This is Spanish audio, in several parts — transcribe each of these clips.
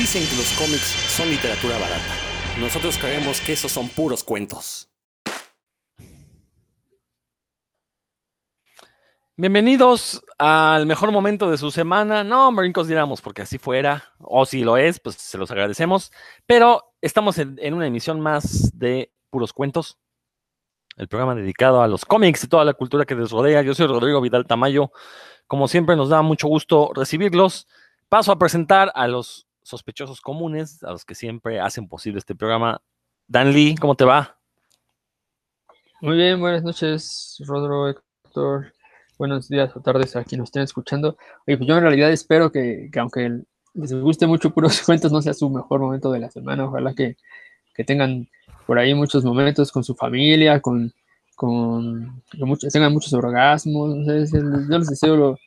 Dicen que los cómics son literatura barata. Nosotros creemos que esos son puros cuentos. Bienvenidos al mejor momento de su semana. No, brincos diéramos, porque así fuera, o si lo es, pues se los agradecemos. Pero estamos en, en, una emisión más de Puros Cuentos, el programa dedicado a los cómics y toda la cultura que les rodea. Yo soy Rodrigo Vidal Tamayo. Como siempre, nos da mucho gusto recibirlos. Paso a presentar a los sospechosos comunes, a los que siempre hacen posible este programa. Dan Lee, ¿cómo te va? Muy bien, buenas noches, Rodro, Héctor. Buenos días o tardes a quienes nos estén escuchando. Oye, pues yo en realidad espero que, que, aunque les guste mucho puros cuentos, no sea su mejor momento de la semana. Ojalá que, que tengan por ahí muchos momentos con su familia, con, con, con tengan muchos orgasmos. Yo les deseo lo,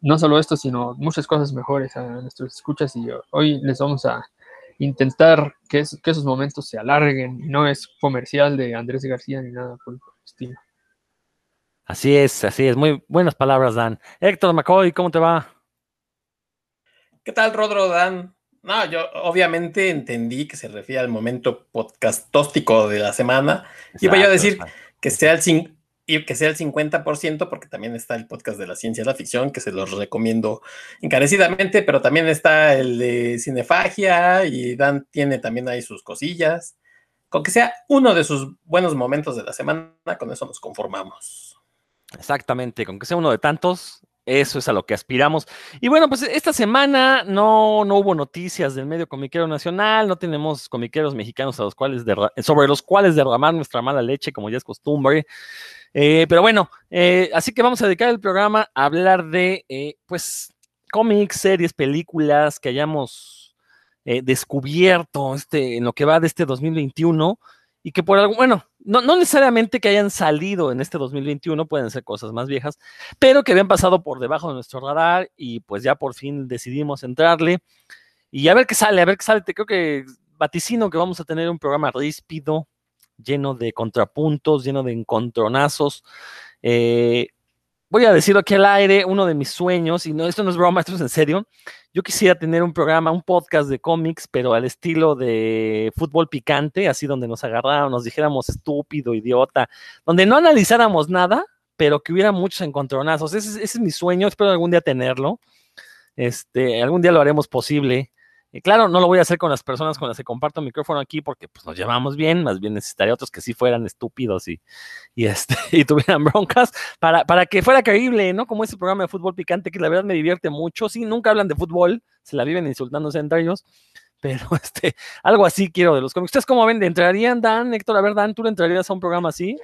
no solo esto, sino muchas cosas mejores a nuestros escuchas y hoy les vamos a intentar que, es, que esos momentos se alarguen. No es comercial de Andrés García ni nada por el estilo. Así es, así es. Muy buenas palabras, Dan. Héctor McCoy, ¿cómo te va? ¿Qué tal, Rodro, Dan? No, yo obviamente entendí que se refiere al momento podcastóstico de la semana. Exacto, Iba yo a decir exacto. que sea el y que sea el 50%, porque también está el podcast de la ciencia y la ficción, que se los recomiendo encarecidamente, pero también está el de Cinefagia y Dan tiene también ahí sus cosillas. Con que sea uno de sus buenos momentos de la semana, con eso nos conformamos. Exactamente, con que sea uno de tantos, eso es a lo que aspiramos. Y bueno, pues esta semana no, no hubo noticias del medio comiquero nacional, no tenemos comiqueros mexicanos a los cuales sobre los cuales derramar nuestra mala leche, como ya es costumbre. Eh, pero bueno, eh, así que vamos a dedicar el programa a hablar de, eh, pues, cómics, series, películas que hayamos eh, descubierto este, en lo que va de este 2021 y que por algo, bueno, no, no, necesariamente que hayan salido en este 2021, pueden ser cosas más viejas, pero que habían pasado por debajo de nuestro radar y pues ya por fin decidimos entrarle y a ver qué sale, a ver qué sale. Te creo que vaticino que vamos a tener un programa ríspido, lleno de contrapuntos, lleno de encontronazos. Eh, voy a decirlo aquí al aire, uno de mis sueños, y no, esto no es broma, esto es en serio. Yo quisiera tener un programa, un podcast de cómics, pero al estilo de fútbol picante, así donde nos agarraron, nos dijéramos estúpido, idiota, donde no analizáramos nada, pero que hubiera muchos encontronazos. Ese, ese es mi sueño, espero algún día tenerlo. Este, algún día lo haremos posible. Y claro, no lo voy a hacer con las personas con las que comparto micrófono aquí porque pues, nos llevamos bien, más bien necesitaría otros que sí fueran estúpidos y, y, este, y tuvieran broncas para, para que fuera creíble, ¿no? Como ese programa de fútbol picante que la verdad me divierte mucho. Sí, nunca hablan de fútbol, se la viven insultándose entre ellos, pero este, algo así quiero de los cómics. ¿Ustedes cómo ven? ¿Entrarían, Dan, Héctor? A ver, Dan, ¿tú le entrarías a un programa así?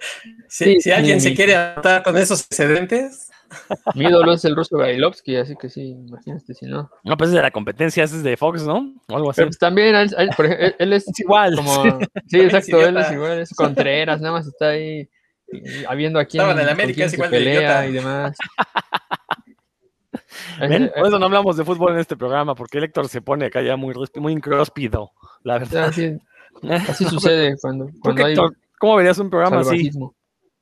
Sí, sí si alguien sí. se quiere adaptar con esos excedentes. Mi ídolo es el ruso Bailovsky, así que sí, imagínate si no. No, pues es de la competencia, ese es de Fox, ¿no? O algo así. Pero pues también, él, él, él es, es, igual. Como, sí, exacto, él es igual, es Contreras, nada más está ahí habiendo aquí en el América es igual pelea de y demás. ¿Ven? Por eso no hablamos de fútbol en este programa, porque el Héctor se pone acá ya muy, muy incróspido, la verdad. Así, así sucede cuando, cuando Héctor, hay ¿Cómo verías un programa salvajismo.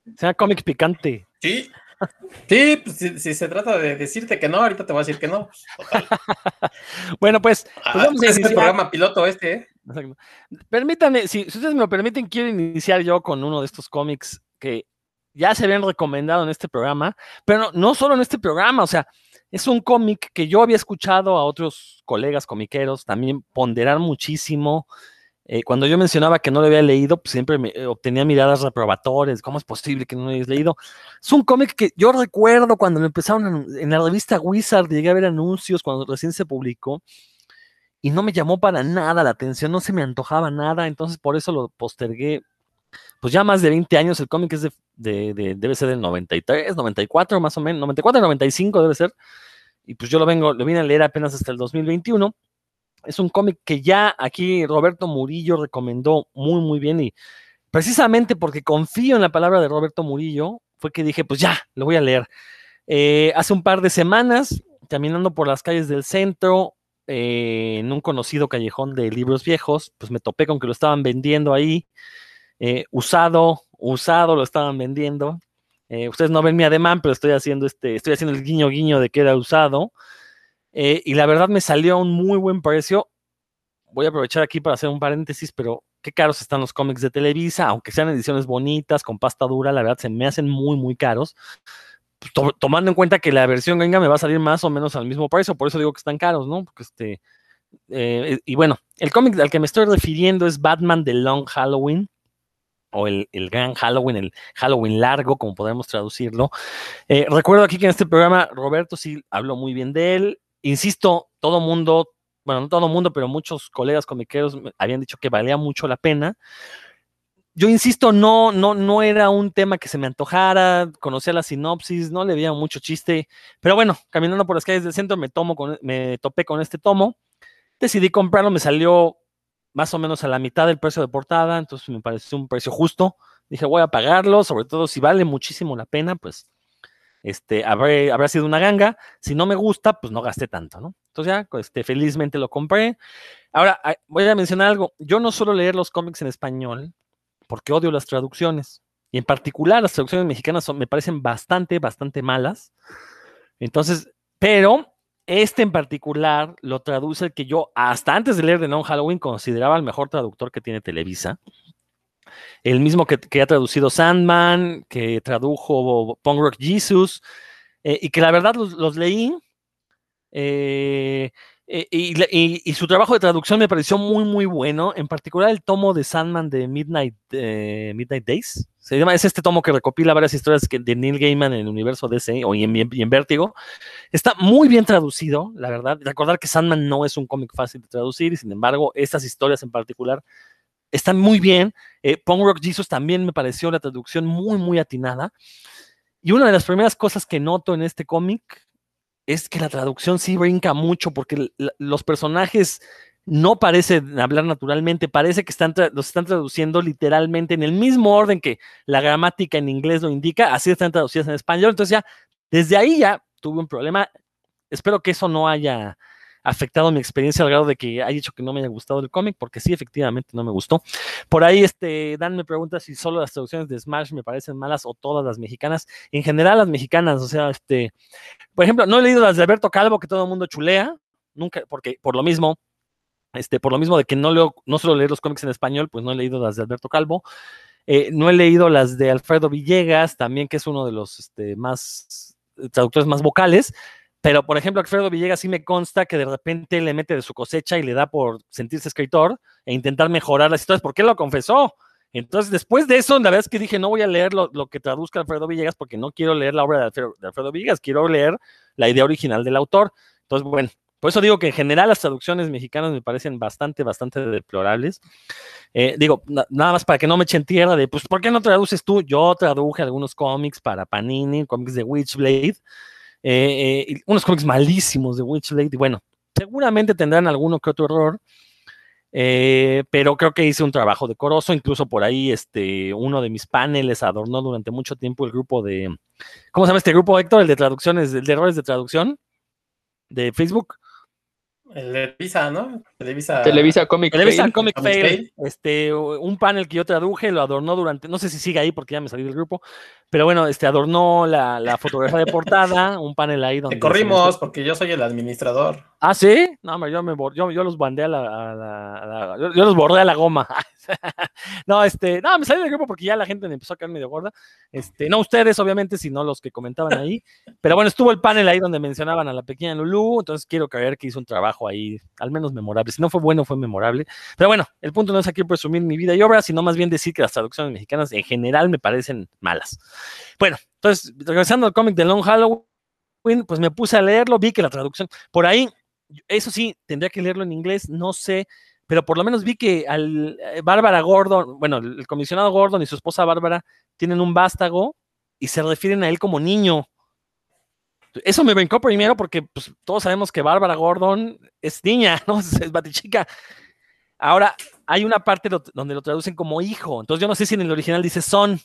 así? Sea cómic picante. Sí, Sí, pues, si, si, se trata de decirte que no, ahorita te voy a decir que no. Total. bueno, pues, pues ah, vamos a es el programa piloto este. ¿eh? Permítanme, si, si, ustedes me lo permiten, quiero iniciar yo con uno de estos cómics que ya se habían recomendado en este programa, pero no, no solo en este programa, o sea, es un cómic que yo había escuchado a otros colegas comiqueros también ponderar muchísimo. Eh, cuando yo mencionaba que no lo había leído, pues siempre eh, obtenía miradas reprobatorias. ¿Cómo es posible que no lo hayas leído? Es un cómic que yo recuerdo cuando lo empezaron en, en, la revista Wizard, llegué a ver anuncios cuando recién se publicó y no me llamó para nada la atención, no se me antojaba nada, entonces por eso lo postergué. Pues ya más de 20 años, el cómic es de, debe ser del 93, 94 más o menos, 94, 95 debe ser. Y pues yo lo vengo, lo vine a leer apenas hasta el 2021 es un cómic que ya aquí Roberto Murillo recomendó muy, muy bien y precisamente porque confío en la palabra de Roberto Murillo, fue que dije, pues ya, lo voy a leer. Eh, hace un par de semanas, caminando por las calles del centro, eh, en un conocido callejón de libros viejos, pues me topé con que lo estaban vendiendo ahí, eh, usado, usado lo estaban vendiendo. Eh, ustedes no ven mi ademán, pero estoy haciendo este, estoy haciendo el guiño guiño de que era usado. Eh, y la verdad me salió a un muy buen precio. voy a aprovechar aquí para hacer un paréntesis, pero qué caros están los cómics de Televisa, aunque sean ediciones bonitas, con pasta dura, la verdad se me hacen muy, muy caros. Tomando en cuenta que la versión gringa me va a salir más o menos al mismo precio, por eso digo que están caros, ¿no? Este, eh, y bueno, el cómic al que me estoy refiriendo es Batman The Long Halloween, o el, gran Halloween, el Halloween largo, como podemos traducirlo. Eh, recuerdo aquí que en este programa Roberto sí habló muy bien de él. Insisto, todo mundo, bueno, no todo mundo, pero muchos colegas comiqueros habían dicho que valía mucho la pena. Yo insisto, no, no, no era un tema que se me antojara, conocía la sinopsis, no le veía mucho chiste, pero bueno, caminando por las calles del centro me, tomo con, me topé con este tomo, decidí comprarlo, me salió más o menos a la mitad del precio de portada, entonces me pareció un precio justo. Dije, voy a pagarlo, sobre todo si vale muchísimo la pena, pues este, habrá sido una ganga. Si no me gusta, pues no gasté tanto, ¿no? Entonces ya, este, felizmente lo compré. Ahora, voy a mencionar algo. Yo no suelo leer los cómics en español porque odio las traducciones. Y en particular las traducciones mexicanas me parecen bastante, bastante malas. Entonces, pero este en particular lo traduce el que yo, hasta antes de leer de Non Halloween, consideraba el mejor traductor que tiene Televisa. El mismo que, ha traducido Sandman, que tradujo Punk Rock Jesus, eh, y que la verdad los, leí. Eh, eh, y, su trabajo de traducción me pareció muy, muy bueno. En particular el tomo de Sandman de Midnight, Midnight Days. Se llama, es este tomo que recopila varias historias de Neil Gaiman en el universo DC o en, en, Vértigo. Está muy bien traducido, la verdad. Recordar que Sandman no es un cómic fácil de traducir y sin embargo estas historias en particular están muy bien. Eh, Punk Rock Jesus también me pareció la traducción muy, muy atinada. Y una de las primeras cosas que noto en este cómic es que la traducción sí brinca mucho porque los personajes no parece hablar naturalmente, parece que están los están traduciendo literalmente en el mismo orden que la gramática en inglés lo indica, así están traducidas en español. Entonces ya, desde ahí ya tuve un problema. Espero que eso no haya afectado mi experiencia al grado de que haya dicho que no me haya gustado el cómic, porque sí, efectivamente no me gustó. Por ahí, este, Dan me pregunta si solo las traducciones de Smash me parecen malas o todas las mexicanas. En general, las mexicanas, o sea, este, por ejemplo, no he leído las de Alberto Calvo, que todo el mundo chulea, nunca, porque por lo mismo, este, por lo mismo de que no leo, no suelo leer los cómics en español, pues no he leído las de Alberto Calvo. Eh, no he leído las de Alfredo Villegas, también que es uno de los este, más traductores más vocales. Pero, por ejemplo, Alfredo Villegas sí me consta que de repente le mete de su cosecha y le da por sentirse escritor e intentar mejorar las historias, porque él lo confesó. Entonces, después de eso, la verdad es que dije, no voy a leer lo, que traduzca Alfredo Villegas porque no quiero leer la obra de Alfredo, de Alfredo Villegas, quiero leer la idea original del autor. Entonces, bueno, por eso digo que en general las traducciones mexicanas me parecen bastante, bastante deplorables. Eh, digo, nada más para que no me echen tierra de, pues, ¿por qué no traduces tú? Yo traduje algunos cómics para Panini, cómics de Witchblade, eh, eh, unos cómics malísimos de Witchblade, y bueno, seguramente tendrán alguno que otro error, pero creo que hice un trabajo decoroso, incluso por ahí este, uno de mis paneles adornó durante mucho tiempo el grupo de, ¿cómo se llama este grupo, Héctor? El de traducciones, de errores de traducción de Facebook. El Televisa, ¿no? Televisa, Televisa Comic Televisa Comic, Fail. Este, un panel que yo traduje, lo adornó durante, no sé si sigue ahí porque ya me salí del grupo, pero bueno, este adornó la, la fotografía de portada, un panel ahí donde. Te corrimos porque yo soy el administrador. Ah, sí, no, yo, me, yo, yo los bandé a la, yo, los bordé a la goma. no, este, no, me salí del grupo porque ya la gente me empezó a caer medio gorda. Este, no ustedes, obviamente, sino los que comentaban ahí. Pero bueno, estuvo el panel ahí donde mencionaban a la pequeña Lulu, entonces quiero creer que hizo un trabajo ahí, al menos memorable. Si no fue bueno, fue memorable. Pero bueno, el punto no es aquí presumir mi vida y obra, sino más bien decir que las traducciones mexicanas en general me parecen malas. Bueno, entonces, regresando al cómic de Long Halloween, pues me puse a leerlo, vi que la traducción, por ahí, eso sí, tendría que leerlo en inglés, no sé, pero por lo menos vi que al eh, Bárbara Gordon, bueno, el comisionado Gordon y su esposa Bárbara tienen un vástago y se refieren a él como niño. Eso me brincó primero porque pues, todos sabemos que Bárbara Gordon es niña, ¿no? Es, batichica. Ahora, hay una parte donde lo traducen como hijo. Entonces, yo no sé si en el original dice son.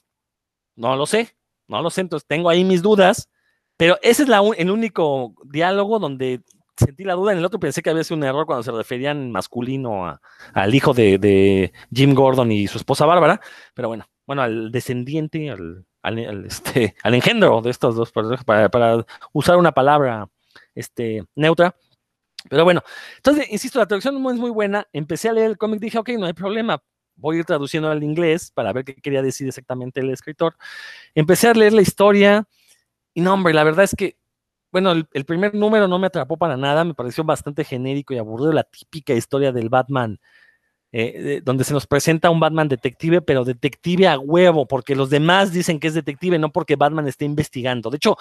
No lo sé. No lo sé. Entonces, tengo ahí mis dudas. Pero ese es el único diálogo donde sentí la duda. En el otro pensé que había sido un error cuando se referían masculino al hijo de, Jim Gordon y su esposa Bárbara. Pero bueno, bueno, al descendiente, al, este, al engendro de estos dos personajes, para, usar una palabra este, neutra. Pero bueno, entonces, insisto, la traducción es muy buena. Empecé a leer el cómic, dije, ok, no hay problema. Voy a ir traduciendo al inglés para ver qué quería decir exactamente el escritor. Empecé a leer la historia y no, hombre, la verdad es que, bueno, el, primer número no me atrapó para nada, me pareció bastante genérico y aburrido, la típica historia del Batman eh, donde se nos presenta un Batman detective, pero detective a huevo, porque los demás dicen que es detective, no porque Batman esté investigando. De hecho,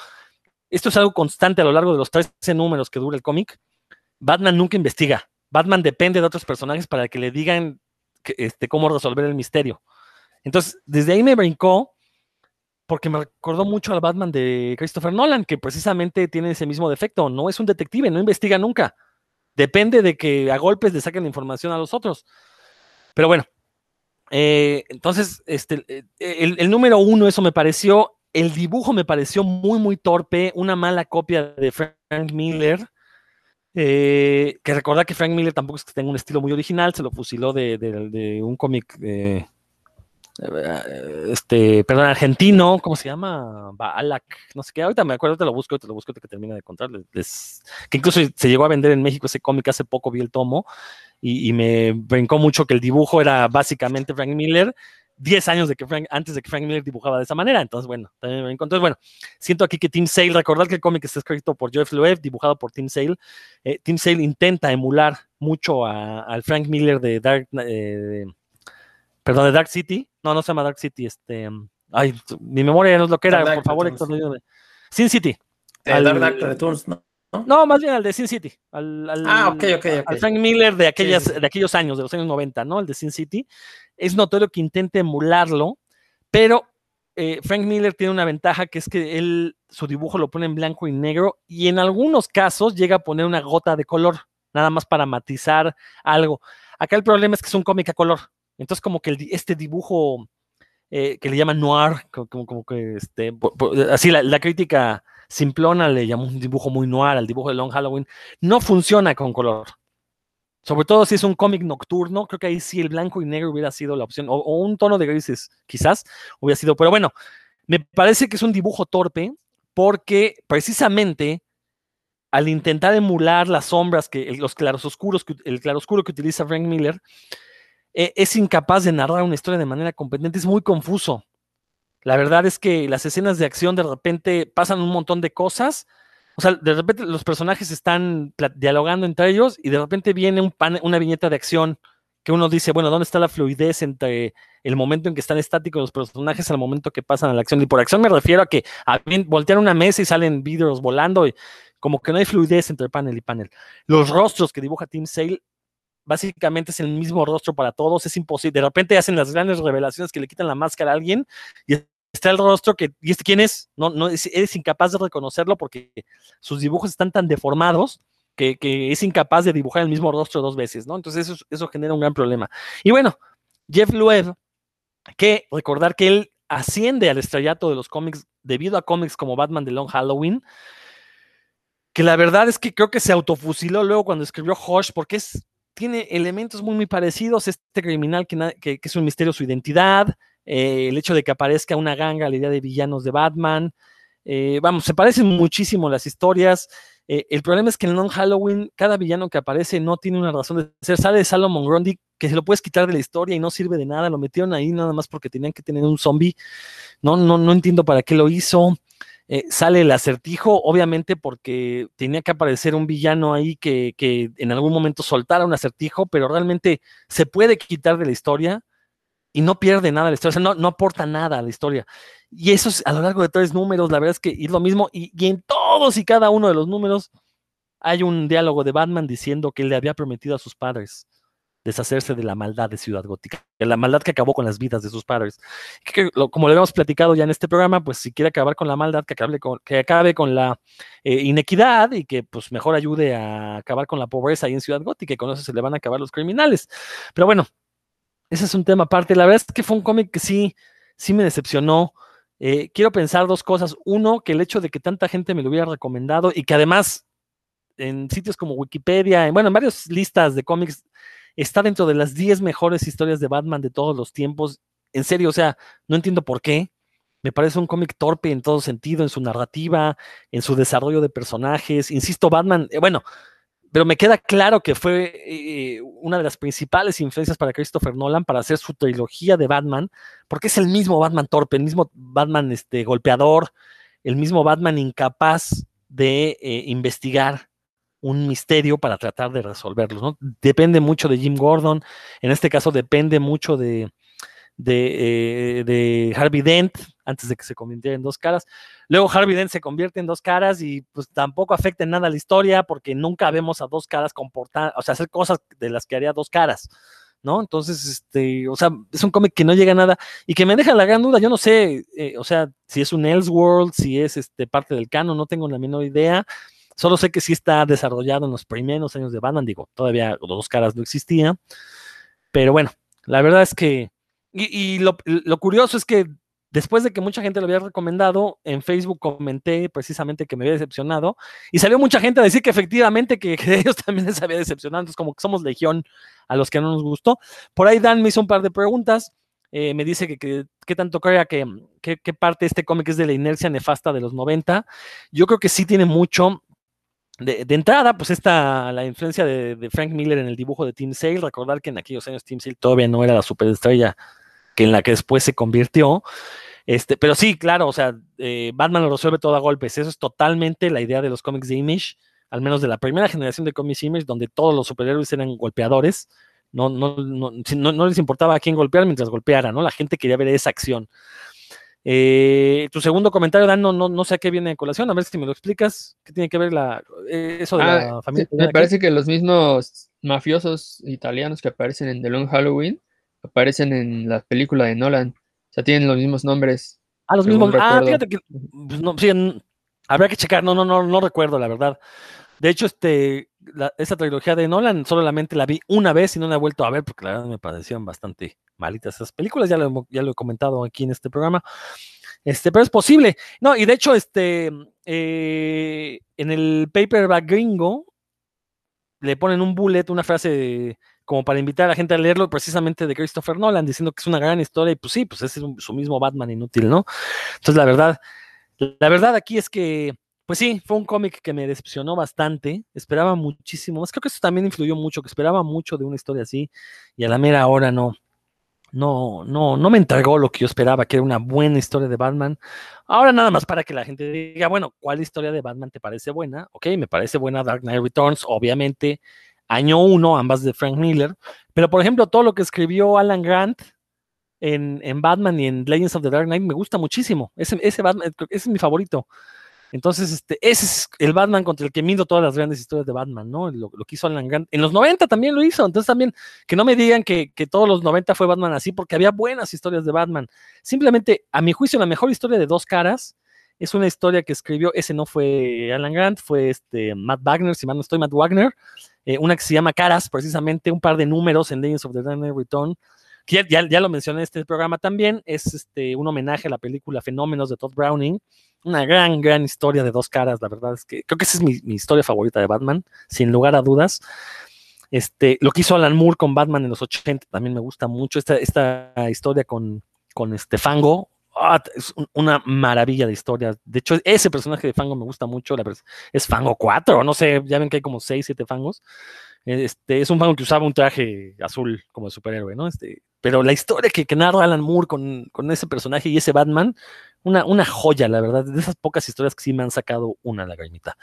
esto es algo constante a lo largo de los 13 números que dura el cómic. Batman nunca investiga. Batman depende de otros personajes para que le digan este, cómo resolver el misterio. Entonces, desde ahí me brincó, porque me recordó mucho al Batman de Christopher Nolan, que precisamente tiene ese mismo defecto. No es un detective, no investiga nunca. Depende de que a golpes le saquen información a los otros. Pero bueno, eh, entonces, este, eh, el, número uno, eso me pareció, el dibujo me pareció muy, muy torpe, una mala copia de Frank Miller. Eh, que recordar que Frank Miller tampoco es que tenga un estilo muy original, se lo fusiló de, un cómic, este, perdón, argentino, ¿cómo se llama? Balak, no sé qué, ahorita me acuerdo, te lo busco, te lo busco, te que termina de contar, que incluso se llegó a vender en México ese cómic hace poco, vi el tomo, y, me brincó mucho que el dibujo era básicamente Frank Miller, 10 años de que Frank, antes de que Frank Miller dibujaba de esa manera. Entonces, bueno, también me encontré. Bueno, siento aquí que Tim Sale, recordad que el cómic está escrito por Jeff Loeb, dibujado por Tim Sale. Eh, Tim Sale intenta emular mucho al Frank Miller de Dark, eh, perdón, de Dark City. No, no se llama Dark City, este. Ay, mi memoria no es lo que era, por favor, Héctor. Sin City. El Dark Returns, ¿no? ¿no? más bien al de Sin City. Al, ah, ok, ok, Al Frank Miller de, aquellas, de aquellos años, de los años 90, ¿no? El de Sin City. Es notorio que intente emularlo, pero eh, Frank Miller tiene una ventaja que es que él, su dibujo lo pone en blanco y negro y en algunos casos llega a poner una gota de color, nada más para matizar algo. Acá el problema es que es un cómic a color. Entonces, como que este dibujo eh, que le llaman noir, como, que este, así la crítica simplona le llamó un dibujo muy noir al dibujo de Long Halloween, no funciona con color. Sobre todo si es un cómic nocturno, creo que ahí sí el blanco y negro hubiera sido la opción, o, un tono de grises, quizás hubiera sido, pero bueno, me parece que es un dibujo torpe porque precisamente al intentar emular las sombras, que los claros oscuros, el claroscuro que utiliza Frank Miller, eh, es incapaz de narrar una historia de manera competente, es muy confuso. La verdad es que las escenas de acción de repente pasan un montón de cosas. O sea, de repente los personajes están dialogando entre ellos y de repente viene un una viñeta de acción que uno dice, bueno, ¿dónde está la fluidez entre el momento en que están estáticos los personajes al momento que pasan a la acción? Y por acción me refiero a que a, voltean una mesa y salen vidrios volando y como que no hay fluidez entre panel y panel. Los rostros que dibuja Tim Sale básicamente es el mismo rostro para todos, es imposible. De repente hacen las grandes revelaciones que le quitan la máscara a alguien y está el rostro que, ¿y este quién es? No, no, eres incapaz de reconocerlo porque sus dibujos están tan deformados que, es incapaz de dibujar el mismo rostro dos veces, ¿no? Entonces eso, eso genera un gran problema. Y bueno, Jeff Loeb, que recordar que él asciende al estrellato de los cómics debido a cómics como Batman de Long Halloween, que la verdad es que creo que se autofusiló luego cuando escribió Hush, porque es, tiene elementos muy, muy parecidos. Este criminal que, es un misterio su identidad, eh, el hecho de que aparezca una ganga, la idea de villanos de Batman. Eh, vamos, se parecen muchísimo las historias. Eh, el problema es que en Non Halloween, cada villano que aparece no tiene una razón de ser. Sale de Salomon Grundy, que se lo puedes quitar de la historia y no sirve de nada. Lo metieron ahí nada más porque tenían que tener un zombie. No, no, no entiendo para qué lo hizo. Eh, sale el acertijo, obviamente porque tenía que aparecer un villano ahí que, en algún momento soltara un acertijo, pero realmente se puede quitar de la historia y no pierde nada la historia, o sea, no, no aporta nada a la historia. Y eso es a lo largo de tres números, la verdad es que es lo mismo, y, y en todos y cada uno de los números hay un diálogo de Batman diciendo que le había prometido a sus padres deshacerse de la maldad de Ciudad Gótica, de la maldad que acabó con las vidas de sus padres. Que, como lo habíamos platicado ya en este programa, pues si quiere acabar con la maldad, que acabe con, que acabe con la eh, inequidad y que pues mejor ayude a acabar con la pobreza ahí en Ciudad Gótica y con eso se le van a acabar los criminales. Pero bueno, ese es un tema aparte. La verdad es que fue un cómic que sí, sí me decepcionó. Eh, quiero pensar dos cosas. Uno, que el hecho de que tanta gente me lo hubiera recomendado y que además en sitios como Wikipedia, bueno, en varias listas de cómics está dentro de las 10 mejores historias de Batman de todos los tiempos. En serio, o sea, no entiendo por qué. Me parece un cómic torpe en todo sentido, en su narrativa, en su desarrollo de personajes. Insisto, Batman, eh, bueno, pero me queda claro que fue eh, una de las principales influencias para Christopher Nolan para hacer su trilogía de Batman, porque es el mismo Batman torpe, el mismo Batman este, golpeador, el mismo Batman incapaz de eh, investigar un misterio para tratar de resolverlo. ¿no? Depende mucho de Jim Gordon, en este caso depende mucho de, de, eh, de, Harvey Dent antes de que se convirtiera en dos caras. Luego Harvey Dent se convierte en dos caras y pues tampoco afecta en nada la historia porque nunca vemos a dos caras comportar, o sea, hacer cosas de las que haría dos caras. ¿No? Entonces, este, o sea, es un cómic que no llega a nada y que me deja la gran duda. Yo no sé, eh, o sea, si es un Elseworld, si es este, parte del canon, no tengo la menor idea. Solo sé que sí está desarrollado en los primeros años de Batman, digo, todavía dos caras no existía. Pero bueno, la verdad es que y, lo, curioso es que después de que mucha gente lo había recomendado, en Facebook comenté precisamente que me había decepcionado y salió mucha gente a decir que efectivamente que, ellos también les había decepcionado, entonces como que somos legión a los que no nos gustó. Por ahí Dan me hizo un par de preguntas, eh, me dice que, qué tanto crea que, qué parte de este cómic es de la inercia nefasta de los 90. Yo creo que sí tiene mucho. De, entrada, pues está la influencia de, Frank Miller en el dibujo de Tim Sale. Recordar que en aquellos años Tim Sale todavía no era la superestrella que en la que después se convirtió. Este, pero sí, claro, o sea, eh, Batman lo resuelve todo a golpes. Eso es totalmente la idea de los cómics de Image, al menos de la primera generación de cómics Image, donde todos los superhéroes eran golpeadores. No, no, no, no, les importaba a quién golpear mientras golpeara, ¿no? La gente quería ver esa acción. Eh, tu segundo comentario, Dan, no, no, no sé a qué viene de colación, a ver si me lo explicas. ¿Qué tiene que ver la, eso de la ah, familia? me parece que los mismos mafiosos italianos que aparecen en The Long Halloween aparecen en la película de Nolan. O sea, tienen los mismos nombres. Ah, los mismos. Ah, fíjate que. Pues, no, sí, habría que checar. No, no, no, no recuerdo, la verdad. De hecho, este, esa trilogía de Nolan solamente la vi una vez y no la he vuelto a ver porque la verdad me parecieron bastante malitas esas películas. Ya lo, ya lo he comentado aquí en este programa. Este, pero es posible. No, y de hecho, este, eh, en el paperback gringo le ponen un bullet, una frase como para invitar a la gente a leerlo precisamente de Christopher Nolan, diciendo que es una gran historia y pues sí, pues ese es su mismo Batman inútil, ¿no? Entonces la verdad, la verdad aquí es que, pues sí, fue un cómic que me decepcionó bastante, esperaba muchísimo, más creo que eso también influyó mucho, que esperaba mucho de una historia así y a la mera hora no, no, no, no me entregó lo que yo esperaba, que era una buena historia de Batman. Ahora nada más para que la gente diga, bueno, ¿cuál historia de Batman te parece buena? Ok, me parece buena Dark Knight Returns, obviamente año uno, ambas de Frank Miller, pero por ejemplo, todo lo que escribió Alan Grant en, Batman y en Legends of the Dark Knight me gusta muchísimo. Ese, ese Batman, ese es mi favorito. Entonces, este, ese es el Batman contra el que mido todas las grandes historias de Batman, ¿no? Lo, que hizo Alan Grant. En los 90 también lo hizo. Entonces, también, que no me digan que, que, todos los 90 fue Batman así, porque había buenas historias de Batman. Simplemente, a mi juicio, la mejor historia de dos caras es una historia que escribió, ese no fue Alan Grant, fue este Matt Wagner, si no estoy, Matt Wagner, eh, una que se llama Caras, precisamente un par de números en Legends of the Dark Return, ya, ya, lo mencioné en este programa también, es este, un homenaje a la película Fenómenos de Todd Browning, una gran, gran historia de dos caras, la verdad es que creo que esa es mi, mi historia favorita de Batman, sin lugar a dudas. Este, lo que hizo Alan Moore con Batman en los 80 también me gusta mucho, esta, esta historia con, con este Fango, Ah, es una maravilla de historia. De hecho, ese personaje de Fango me gusta mucho. Es Fango 4, no sé, ya ven que hay como 6, 7 Fangos. Este, es un Fango que usaba un traje azul como superhéroe, ¿no? Este, pero la historia que, que narra Alan Moore con, con, ese personaje y ese Batman, una, una joya, la verdad. De esas pocas historias que sí me han sacado una lagrimita.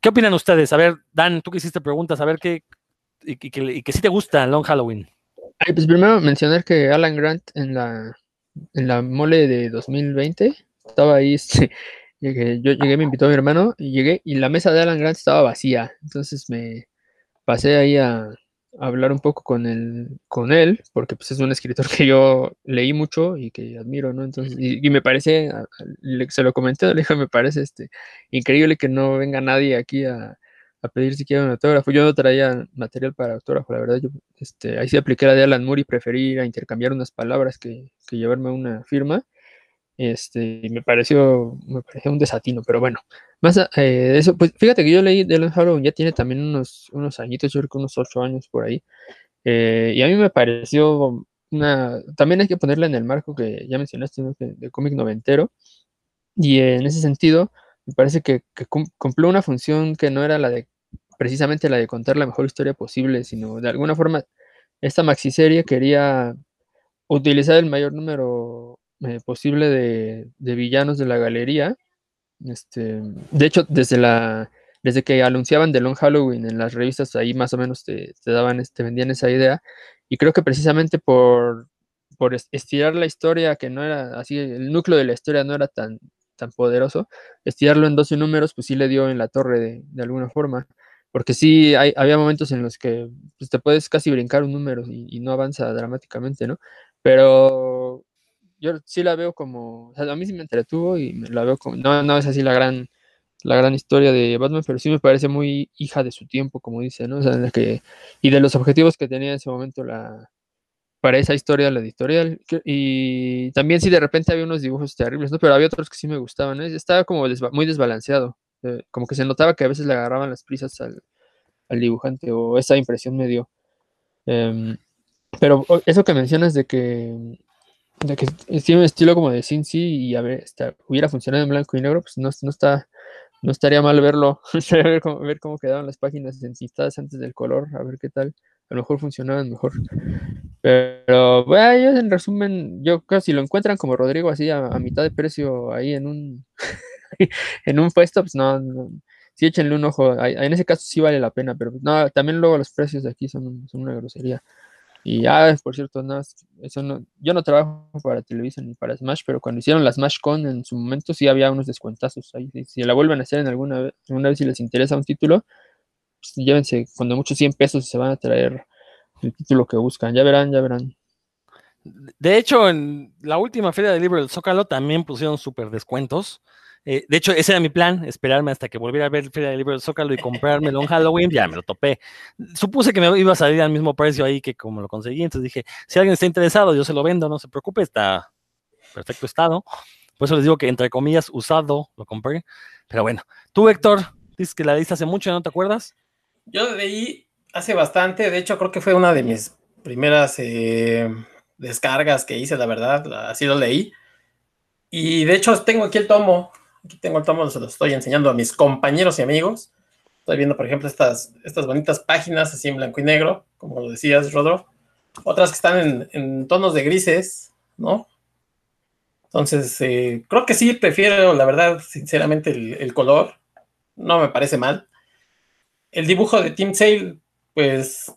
¿Qué opinan ustedes? A ver, Dan, tú que hiciste preguntas, a ver qué. Y, y que sí te gusta Long Halloween. Ay, pues primero mencionar que Alan Grant en la en la mole de 2020, estaba ahí, este, llegué, yo llegué, me invitó mi hermano, y llegué, y la mesa de Alan Grant estaba vacía, entonces me pasé ahí a, hablar un poco con él, con él, porque pues es un escritor que yo leí mucho y que admiro, ¿no? Entonces, y, me parece, se lo comenté, le dije, me parece este, increíble que no venga nadie aquí a, a pedir siquiera un autógrafo. Yo no traía material para autógrafo, la verdad. Yo, este, ahí sí apliqué la de Alan Moore y preferí ir a intercambiar unas palabras que, que llevarme una firma. Este, me pareció, me pareció un desatino, pero bueno. Más eh, de eso, pues fíjate que yo leí de Alan Halloween ya tiene también unos, unos añitos, yo creo que unos ocho años por ahí. Eh, y a mí me pareció una. También hay que ponerla en el marco que ya mencionaste, de cómic noventero. Y en ese sentido, me parece que, cumplió una función que no era la de precisamente la de contar la mejor historia posible, sino de alguna forma esta maxiserie quería utilizar el mayor número eh, posible de, villanos de la galería. Este, de hecho, desde la desde que anunciaban The Long Halloween en las revistas, ahí más o menos te, daban, te vendían esa idea. Y creo que precisamente por, por estirar la historia, que no era así, el núcleo de la historia no era tan, tan poderoso, estirarlo en 12 números, pues sí le dio en la torre de, de alguna forma. Porque sí, hay, había momentos en los que pues, te puedes casi brincar un número y, no avanza dramáticamente, ¿no? Pero yo sí la veo como, a mí sí me entretuvo y la veo como, no, no es así la gran, la gran historia de Batman, pero sí me parece muy hija de su tiempo, como dice, ¿no? O sea, que, y de los objetivos que tenía en ese momento la, para esa historia la editorial. Y también sí de repente había unos dibujos terribles, ¿no? Pero había otros que sí me gustaban, ¿no? Estaba como muy desbalanceado, eh, como que se notaba que a veces le agarraban las prisas al, dibujante o esa impresión me dio. Em, pero eso que mencionas de que de que tiene un estilo como de Cincy y a ver, hubiera funcionado en blanco y negro, pues no, no está no estaría mal verlo, ver cómo, ver cómo quedaban las páginas encintadas antes del color, a ver qué tal. A lo mejor funcionaban mejor. Pero, bueno, en resumen, yo creo que si lo encuentran como Rodrigo así a, mitad de precio ahí en un en un puesto, pues no, sí échenle un ojo. En ese caso sí vale la pena, pero no, también luego los precios de aquí son, son una grosería. Y ah, por cierto, no, eso no, yo no trabajo para Televisa ni para Smash, pero cuando hicieron la Smash Con en su momento sí había unos descuentazos ahí. Si la vuelven a hacer en alguna vez, alguna vez si les interesa un título, pues llévense cuando mucho 100 pesos se van a traer el título que buscan. Ya verán, ya verán. De hecho, en la última feria del libro del Zócalo también pusieron súper descuentos. Eh, de hecho, ese era mi plan, esperarme hasta que volviera a ver Feria del Libro del Zócalo y comprármelo en Halloween, ya me lo topé. Supuse que me iba a salir al mismo precio ahí que como lo conseguí, entonces dije, si alguien está interesado, yo se lo vendo, no se preocupe, está perfecto estado. Por eso les digo que, entre comillas, usado lo compré. Pero bueno, tú, Héctor, dices que la leíste hace mucho, ¿no te acuerdas? Yo leí hace bastante, de hecho creo que fue una de mis primeras eh, descargas que hice, la verdad, así lo leí. Y de hecho tengo aquí el tomo, Aquí tengo el tomo, se lo estoy enseñando a mis compañeros y amigos. Estoy viendo, por ejemplo, estas, estas bonitas páginas así en blanco y negro, como lo decías, Rodro. Otras que están en, tonos de grises, ¿no? Entonces, eh, creo que sí, prefiero, la verdad, sinceramente, el, color. No me parece mal. El dibujo de Team Sale, pues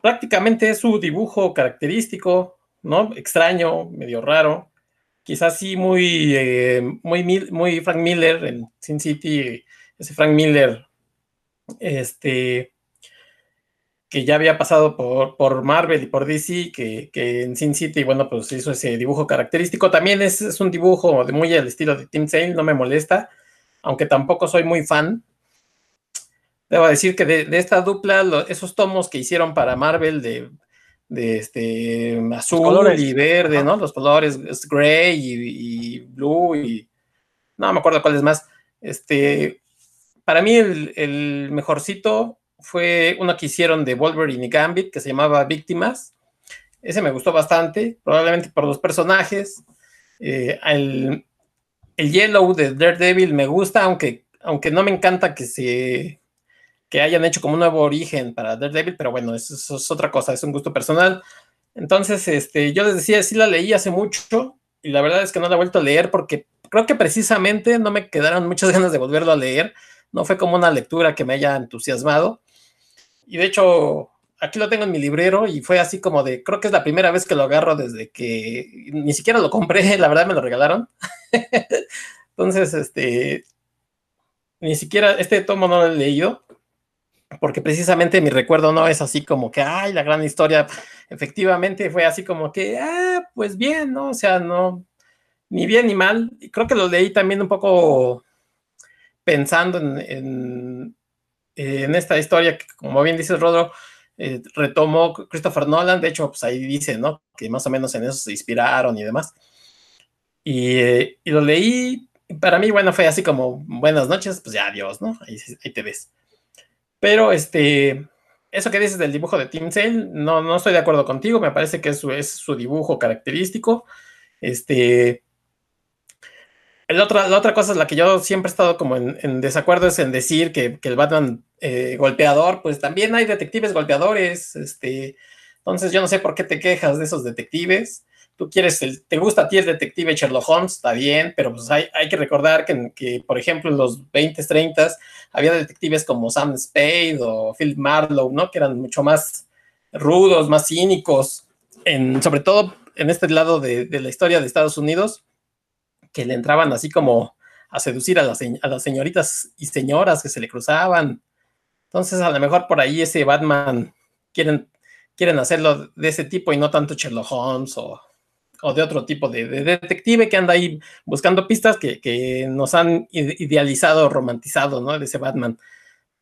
prácticamente es su dibujo característico, ¿no? Extraño, medio raro quizás sí muy, eh, muy, Frank Miller en Sin City, ese Frank Miller, este, que ya había pasado por, por Marvel y por DC, que, en Sin City, bueno, pues hizo ese dibujo característico. También es, un dibujo de muy al estilo de Tim Sale, no me molesta, aunque tampoco soy muy fan. Debo decir que de, esta dupla, esos tomos que hicieron para Marvel de de este azul y verde, ¿no? Los colores gray y, blue y no me acuerdo cuál es más. Este, para mí el, mejorcito fue uno que hicieron de Wolverine y Gambit que se llamaba Víctimas. Ese me gustó bastante, probablemente por los personajes. Eh, el, el Yellow de Daredevil me gusta, aunque, aunque no me encanta que se que hayan hecho como un nuevo origen para Daredevil, pero bueno, eso, es otra cosa, es un gusto personal. Entonces, este, yo les decía, sí la leí hace mucho y la verdad es que no la he vuelto a leer porque creo que precisamente no me quedaron muchas ganas de volverlo a leer. No fue como una lectura que me haya entusiasmado. Y de hecho, aquí lo tengo en mi librero y fue así como de, creo que es la primera vez que lo agarro desde que ni siquiera lo compré, la verdad me lo regalaron. Entonces, este, ni siquiera este tomo no lo he leído porque precisamente mi recuerdo no es así como que, ay, la gran historia, efectivamente fue así como que, ah, pues bien, ¿no? O sea, no, ni bien ni mal. Y creo que lo leí también un poco pensando en, en, esta historia que, como bien dices, Rodro, eh, retomó Christopher Nolan, de hecho, pues ahí dice, ¿no? Que más o menos en eso se inspiraron y demás. Y, eh, y lo leí, para mí, bueno, fue así como, buenas noches, pues ya adiós, ¿no? Ahí, ahí te ves. Pero este, eso que dices del dibujo de Team Sale, no, no estoy de acuerdo contigo, me parece que eso es su dibujo característico. Este, el la otra cosa es la que yo siempre he estado como en, desacuerdo es en decir que, el Batman eh, golpeador, pues también hay detectives golpeadores, este, entonces yo no sé por qué te quejas de esos detectives. Tú quieres, te gusta a ti el detective Sherlock Holmes, está bien, pero pues hay, hay que recordar que, que, por ejemplo, en los 20, 30 había detectives como Sam Spade o Philip Marlowe, ¿no? Que eran mucho más rudos, más cínicos, sobre todo en este lado de, la historia de Estados Unidos, que le entraban así como a seducir a las, a las señoritas y señoras que se le cruzaban. Entonces, a lo mejor por ahí ese Batman quieren quieren hacerlo de ese tipo y no tanto Sherlock Holmes o, de otro tipo de, detective que anda ahí buscando pistas que, nos han idealizado, romantizado, ¿no? De ese Batman.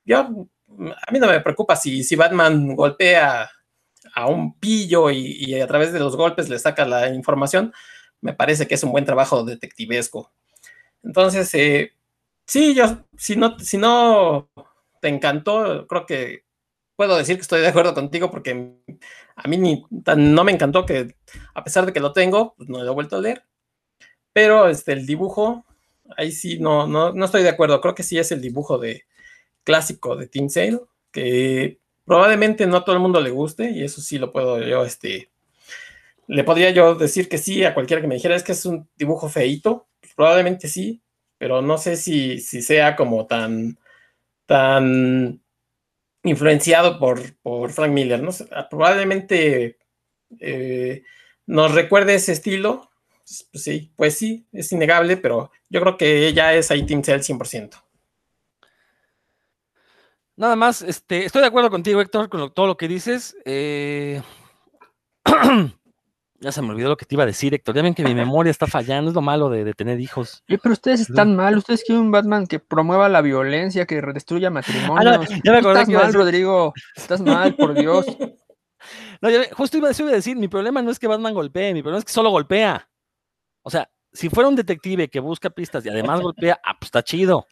Yo, a mí no me preocupa si, si Batman golpea a un pillo y, a través de los golpes le saca la información, me parece que es un buen trabajo detectivesco. Entonces, eh, sí, yo, si no, si no te encantó, creo que puedo decir que estoy de acuerdo contigo porque a mí ni no me encantó que, a pesar de que lo tengo, pues no lo he vuelto a leer. Pero este, el dibujo, ahí sí no, no, no estoy de acuerdo. Creo que sí es el dibujo de clásico de Team Sale, que probablemente no a todo el mundo le guste, y eso sí lo puedo yo, este, le podría yo decir que sí a cualquiera que me dijera, es que es un dibujo feito, pues probablemente sí, pero no sé si, si sea como tan, tan influenciado por, por Frank Miller. ¿no? Probablemente eh, nos recuerde ese estilo. Pues, pues, sí, pues sí, es innegable, pero yo creo que ya es ahí Team Cell 100%. Nada más, este, estoy de acuerdo contigo, Héctor, con todo lo que dices. Eh... Ya se me olvidó lo que te iba a decir, Héctor. Ya ven que mi memoria está fallando, es lo malo de, tener hijos. pero ustedes están mal, ustedes quieren un Batman que promueva la violencia, que destruya matrimonios. Ah, ya me acordé estás mal, Rodrigo. Estás mal, por Dios. No, justo iba, iba a decir, mi problema no es que Batman golpee, mi problema es que solo golpea. O sea, si fuera un detective que busca pistas y además golpea, ah, pues está chido.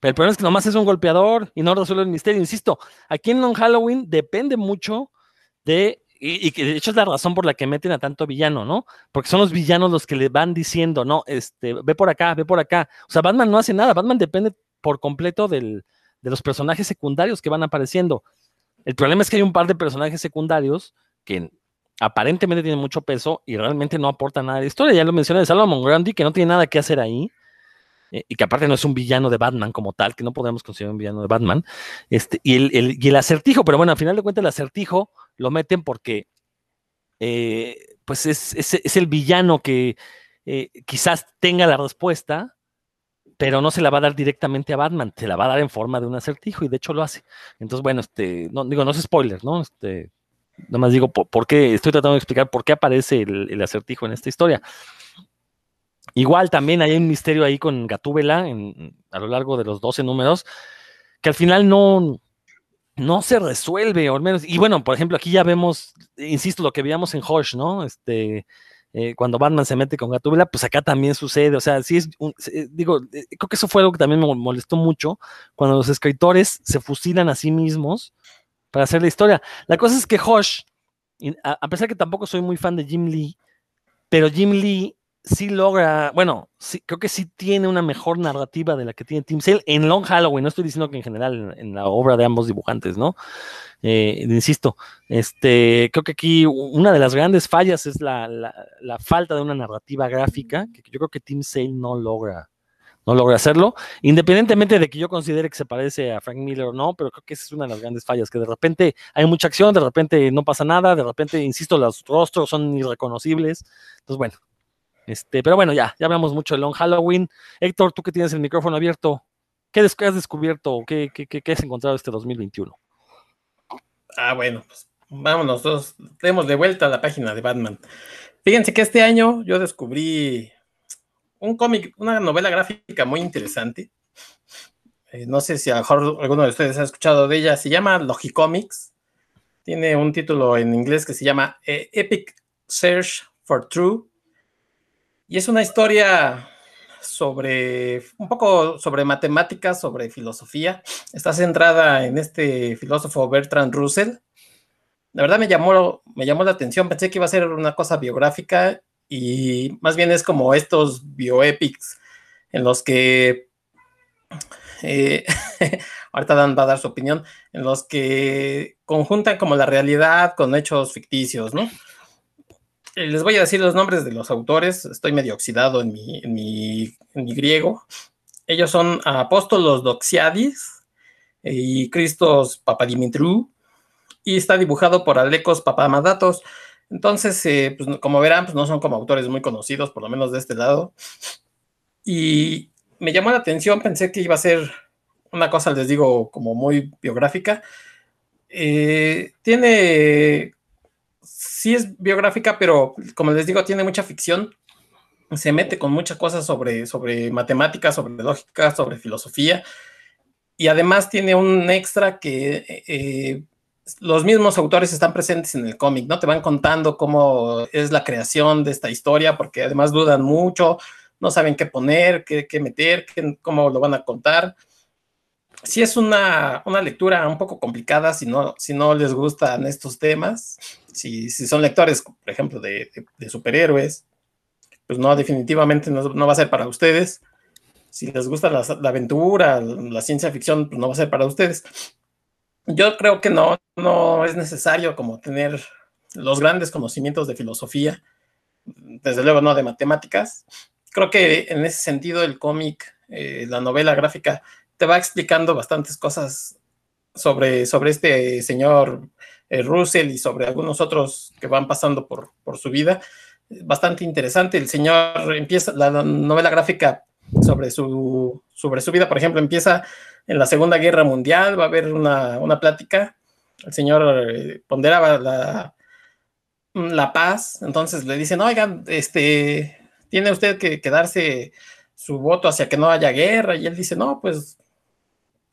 Pero el problema es que nomás es un golpeador y no resuelve el misterio. Insisto, aquí en Long Halloween depende mucho de y, que de hecho es la razón por la que meten a tanto villano, ¿no? Porque son los villanos los que le van diciendo, no, este, ve por acá, ve por acá. O sea, Batman no hace nada, Batman depende por completo del, de los personajes secundarios que van apareciendo. El problema es que hay un par de personajes secundarios que aparentemente tienen mucho peso y realmente no aportan nada de historia. Ya lo mencioné de Salomon Grundy, que no tiene nada que hacer ahí. Eh, y que aparte no es un villano de Batman como tal, que no podemos considerar un villano de Batman, este, y, el, y el acertijo, pero bueno, al final de cuentas el acertijo lo meten porque eh, pues es, es, el villano que eh, quizás tenga la respuesta, pero no se la va a dar directamente a Batman, se la va a dar en forma de un acertijo y de hecho lo hace. Entonces, bueno, este, no, digo, no es spoiler, ¿no? Este, nada más digo, por, qué, estoy tratando de explicar por qué aparece el, acertijo en esta historia. Igual también hay un misterio ahí con Gatúbela a lo largo de los 12 números, que al final no, no se resuelve, o al menos, y bueno, por ejemplo, aquí ya vemos, insisto, lo que veíamos en Hush, ¿no? Este, eh, cuando Batman se mete con Gatúbela, pues acá también sucede, o sea, sí es, eh, digo, eh, creo que eso fue algo que también me molestó mucho, cuando los escritores se fusilan a sí mismos para hacer la historia. La cosa es que Hush, a, a pesar que tampoco soy muy fan de Jim Lee, pero Jim Lee sí logra, bueno, sí, creo que sí tiene una mejor narrativa de la que tiene Tim Sale en Long Halloween. No estoy diciendo que en general en, la obra de ambos dibujantes, ¿no? Eh, insisto, este, creo que aquí una de las grandes fallas es la, falta de una narrativa gráfica, que yo creo que Tim Sale no logra, no logra hacerlo, independientemente de que yo considere que se parece a Frank Miller o no, pero creo que esa es una de las grandes fallas, que de repente hay mucha acción, de repente no pasa nada, de repente, insisto, los rostros son irreconocibles. Entonces, bueno, este, pero bueno, ya, ya hablamos mucho de Long Halloween. Héctor, tú que tienes el micrófono abierto, ¿qué has descubierto? ¿Qué, qué, qué, has encontrado este 2021? Ah, bueno, pues vámonos, todos, demos de vuelta la página de Batman. Fíjense que este año yo descubrí un cómic, una novela gráfica muy interesante. Eh, no sé si a lo mejor alguno de ustedes ha escuchado de ella. Se llama Logicomics. Tiene un título en inglés que se llama eh, Epic Search for True y es una historia sobre, un poco sobre matemáticas, sobre filosofía. Está centrada en este filósofo Bertrand Russell. La verdad me llamó, me llamó la atención, pensé que iba a ser una cosa biográfica y más bien es como estos bioepics en los que eh, ahorita Dan va a dar su opinión, en los que conjuntan como la realidad con hechos ficticios, ¿no? Les voy a decir los nombres de los autores, estoy medio oxidado en mi, griego. Ellos son Apóstolos Doxiadis y Cristos Papadimitriou, y está dibujado por Alecos Papamadatos. Entonces, eh, pues, como verán, pues no son como autores muy conocidos, por lo menos de este lado. Y me llamó la atención, pensé que iba a ser una cosa, les digo, como muy biográfica. Eh, tiene, sí es biográfica, pero como les digo, tiene mucha ficción. Se mete con muchas cosas sobre, sobre matemáticas, sobre lógica, sobre filosofía. Y además tiene un extra que eh, los mismos autores están presentes en el cómic, ¿no? Te van contando cómo es la creación de esta historia, porque además dudan mucho, no saben qué poner, qué, meter, cómo lo van a contar. Sí es una, lectura un poco complicada si no, si no les gustan estos temas, si, son lectores, por ejemplo, de, superhéroes, pues no, definitivamente no, va a ser para ustedes. Si les gusta la, la aventura, la ciencia ficción, pues no va a ser para ustedes yo creo que no, no es necesario como tener los grandes conocimientos de filosofía, desde luego no de matemáticas. Creo que en ese sentido el cómic, eh, la novela gráfica, te va explicando bastantes cosas sobre, sobre este señor eh, Russell y sobre algunos otros que van pasando por, por su vida. Bastante interesante. El señor empieza, la novela gráfica sobre su, sobre su vida, por ejemplo, empieza en la Segunda Guerra Mundial, va a haber una, plática, el señor eh, ponderaba la, la paz, entonces le dicen, oigan, este, tiene usted que, quedarse su voto hacia que no haya guerra, y él dice, no, pues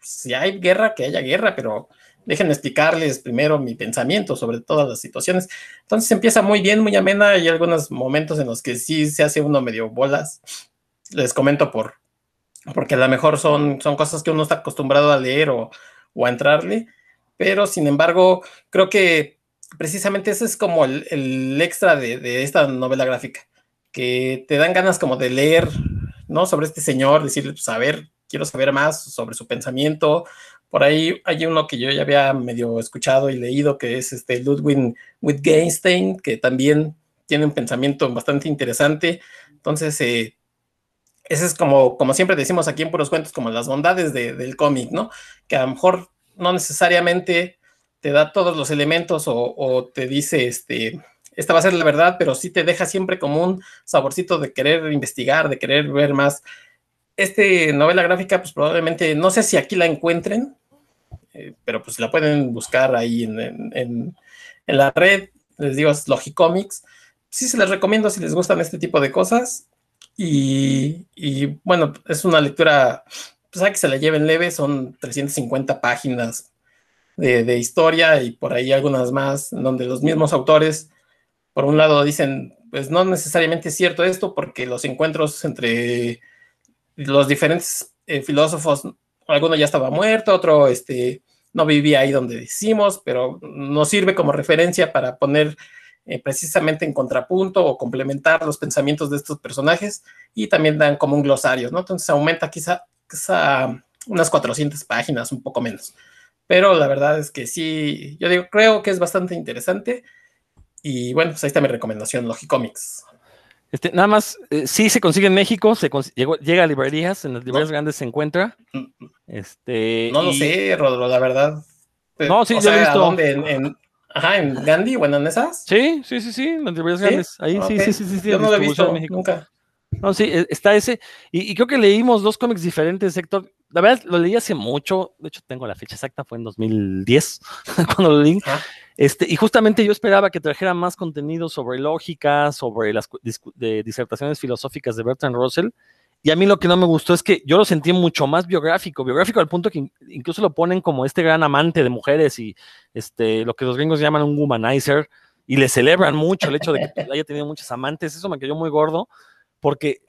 si hay guerra, que haya guerra, pero déjenme explicarles primero mi pensamiento sobre todas las situaciones. Entonces empieza muy bien, muy amena, hay algunos momentos en los que sí se hace uno medio bolas. Les comento por, porque a lo mejor son, son cosas que uno está acostumbrado a leer o, a entrarle, pero sin embargo, creo que precisamente ese es como el, extra de, esta novela gráfica, que te dan ganas como de leer, ¿no? Sobre este señor, decirle, pues a ver, quiero saber más sobre su pensamiento. Por ahí hay uno que yo ya había medio escuchado y leído, que es este Ludwig Wittgenstein, que también tiene un pensamiento bastante interesante. Entonces, eh, ese es como, como siempre decimos aquí en Puros Cuentos, como las bondades del cómic, ¿no? Que a lo mejor no necesariamente te da todos los elementos o, te dice, este, esta va a ser la verdad, pero sí te deja siempre como un saborcito de querer investigar, de querer ver más. Este novela gráfica, pues probablemente, no sé si aquí la encuentren, eh, pero pues la pueden buscar ahí en, en, la red, les digo, es Logicomics. Sí se les recomiendo si les gustan este tipo de cosas. Y, bueno, es una lectura, pues hay que se la lleven leve, son 350 páginas de, historia y por ahí algunas más, donde los mismos autores, por un lado, dicen, pues no necesariamente es cierto esto, porque los encuentros entre los diferentes eh, filósofos, alguno ya estaba muerto, otro este, no vivía ahí donde decimos, pero nos sirve como referencia para poner eh, precisamente en contrapunto o complementar los pensamientos de estos personajes y también dan como un glosario, ¿no? Entonces aumenta quizá, unas 400 páginas, un poco menos. Pero la verdad es que sí, yo digo, creo que es bastante interesante. Y bueno, pues ahí está mi recomendación, Logicomics. Este, nada más, eh, sí se consigue en México, se llega a librerías, en las librerías grandes se encuentra. Este, no lo sé, Rodro, la verdad. No, sí, yo he visto. En, Ajá, en Gandhi, bueno, en esas. Sí, sí, sí, sí, en las librerías grandes. Ahí sí, sí, sí, sí, Yo no lo he visto nunca. No, sí, e, está ese. Y, creo que leímos dos cómics diferentes, Héctor. La verdad, lo leí hace mucho. De hecho, tengo la fecha exacta, fue en 2010, cuando lo leí. Este, y justamente yo esperaba que trajera más contenido sobre lógica, sobre las disertaciones filosóficas de Bertrand Russell. Y a mí lo que no me gustó es que yo lo sentí mucho más biográfico, biográfico al punto que incluso lo ponen como este gran amante de mujeres y este, lo que los gringos llaman un womanizer y le celebran mucho el hecho de que haya tenido muchas amantes. Eso me cayó muy gordo porque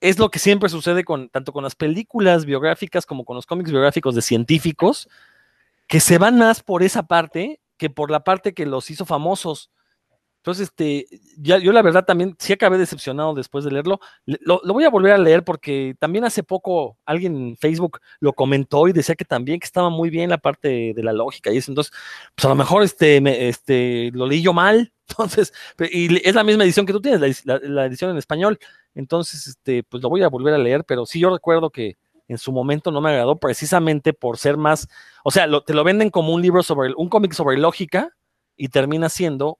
es lo que siempre sucede con tanto con las películas biográficas como con los cómics biográficos de científicos, que se van más por esa parte que por la parte que los hizo famosos Entonces, este, yo la verdad también sí acabé decepcionado después de leerlo. Lo, voy a volver a leer porque también hace poco alguien en Facebook lo comentó y decía que también que estaba muy bien la parte de la lógica y eso. Entonces, pues a lo mejor este, este, lo leí yo mal. Entonces, y es la misma edición que tú tienes, la, edición en español. Entonces, este, pues lo voy a volver a leer, pero sí yo recuerdo que en su momento no me agradó precisamente por ser más, o sea, te lo venden como un libro sobre, un cómic sobre lógica y termina siendo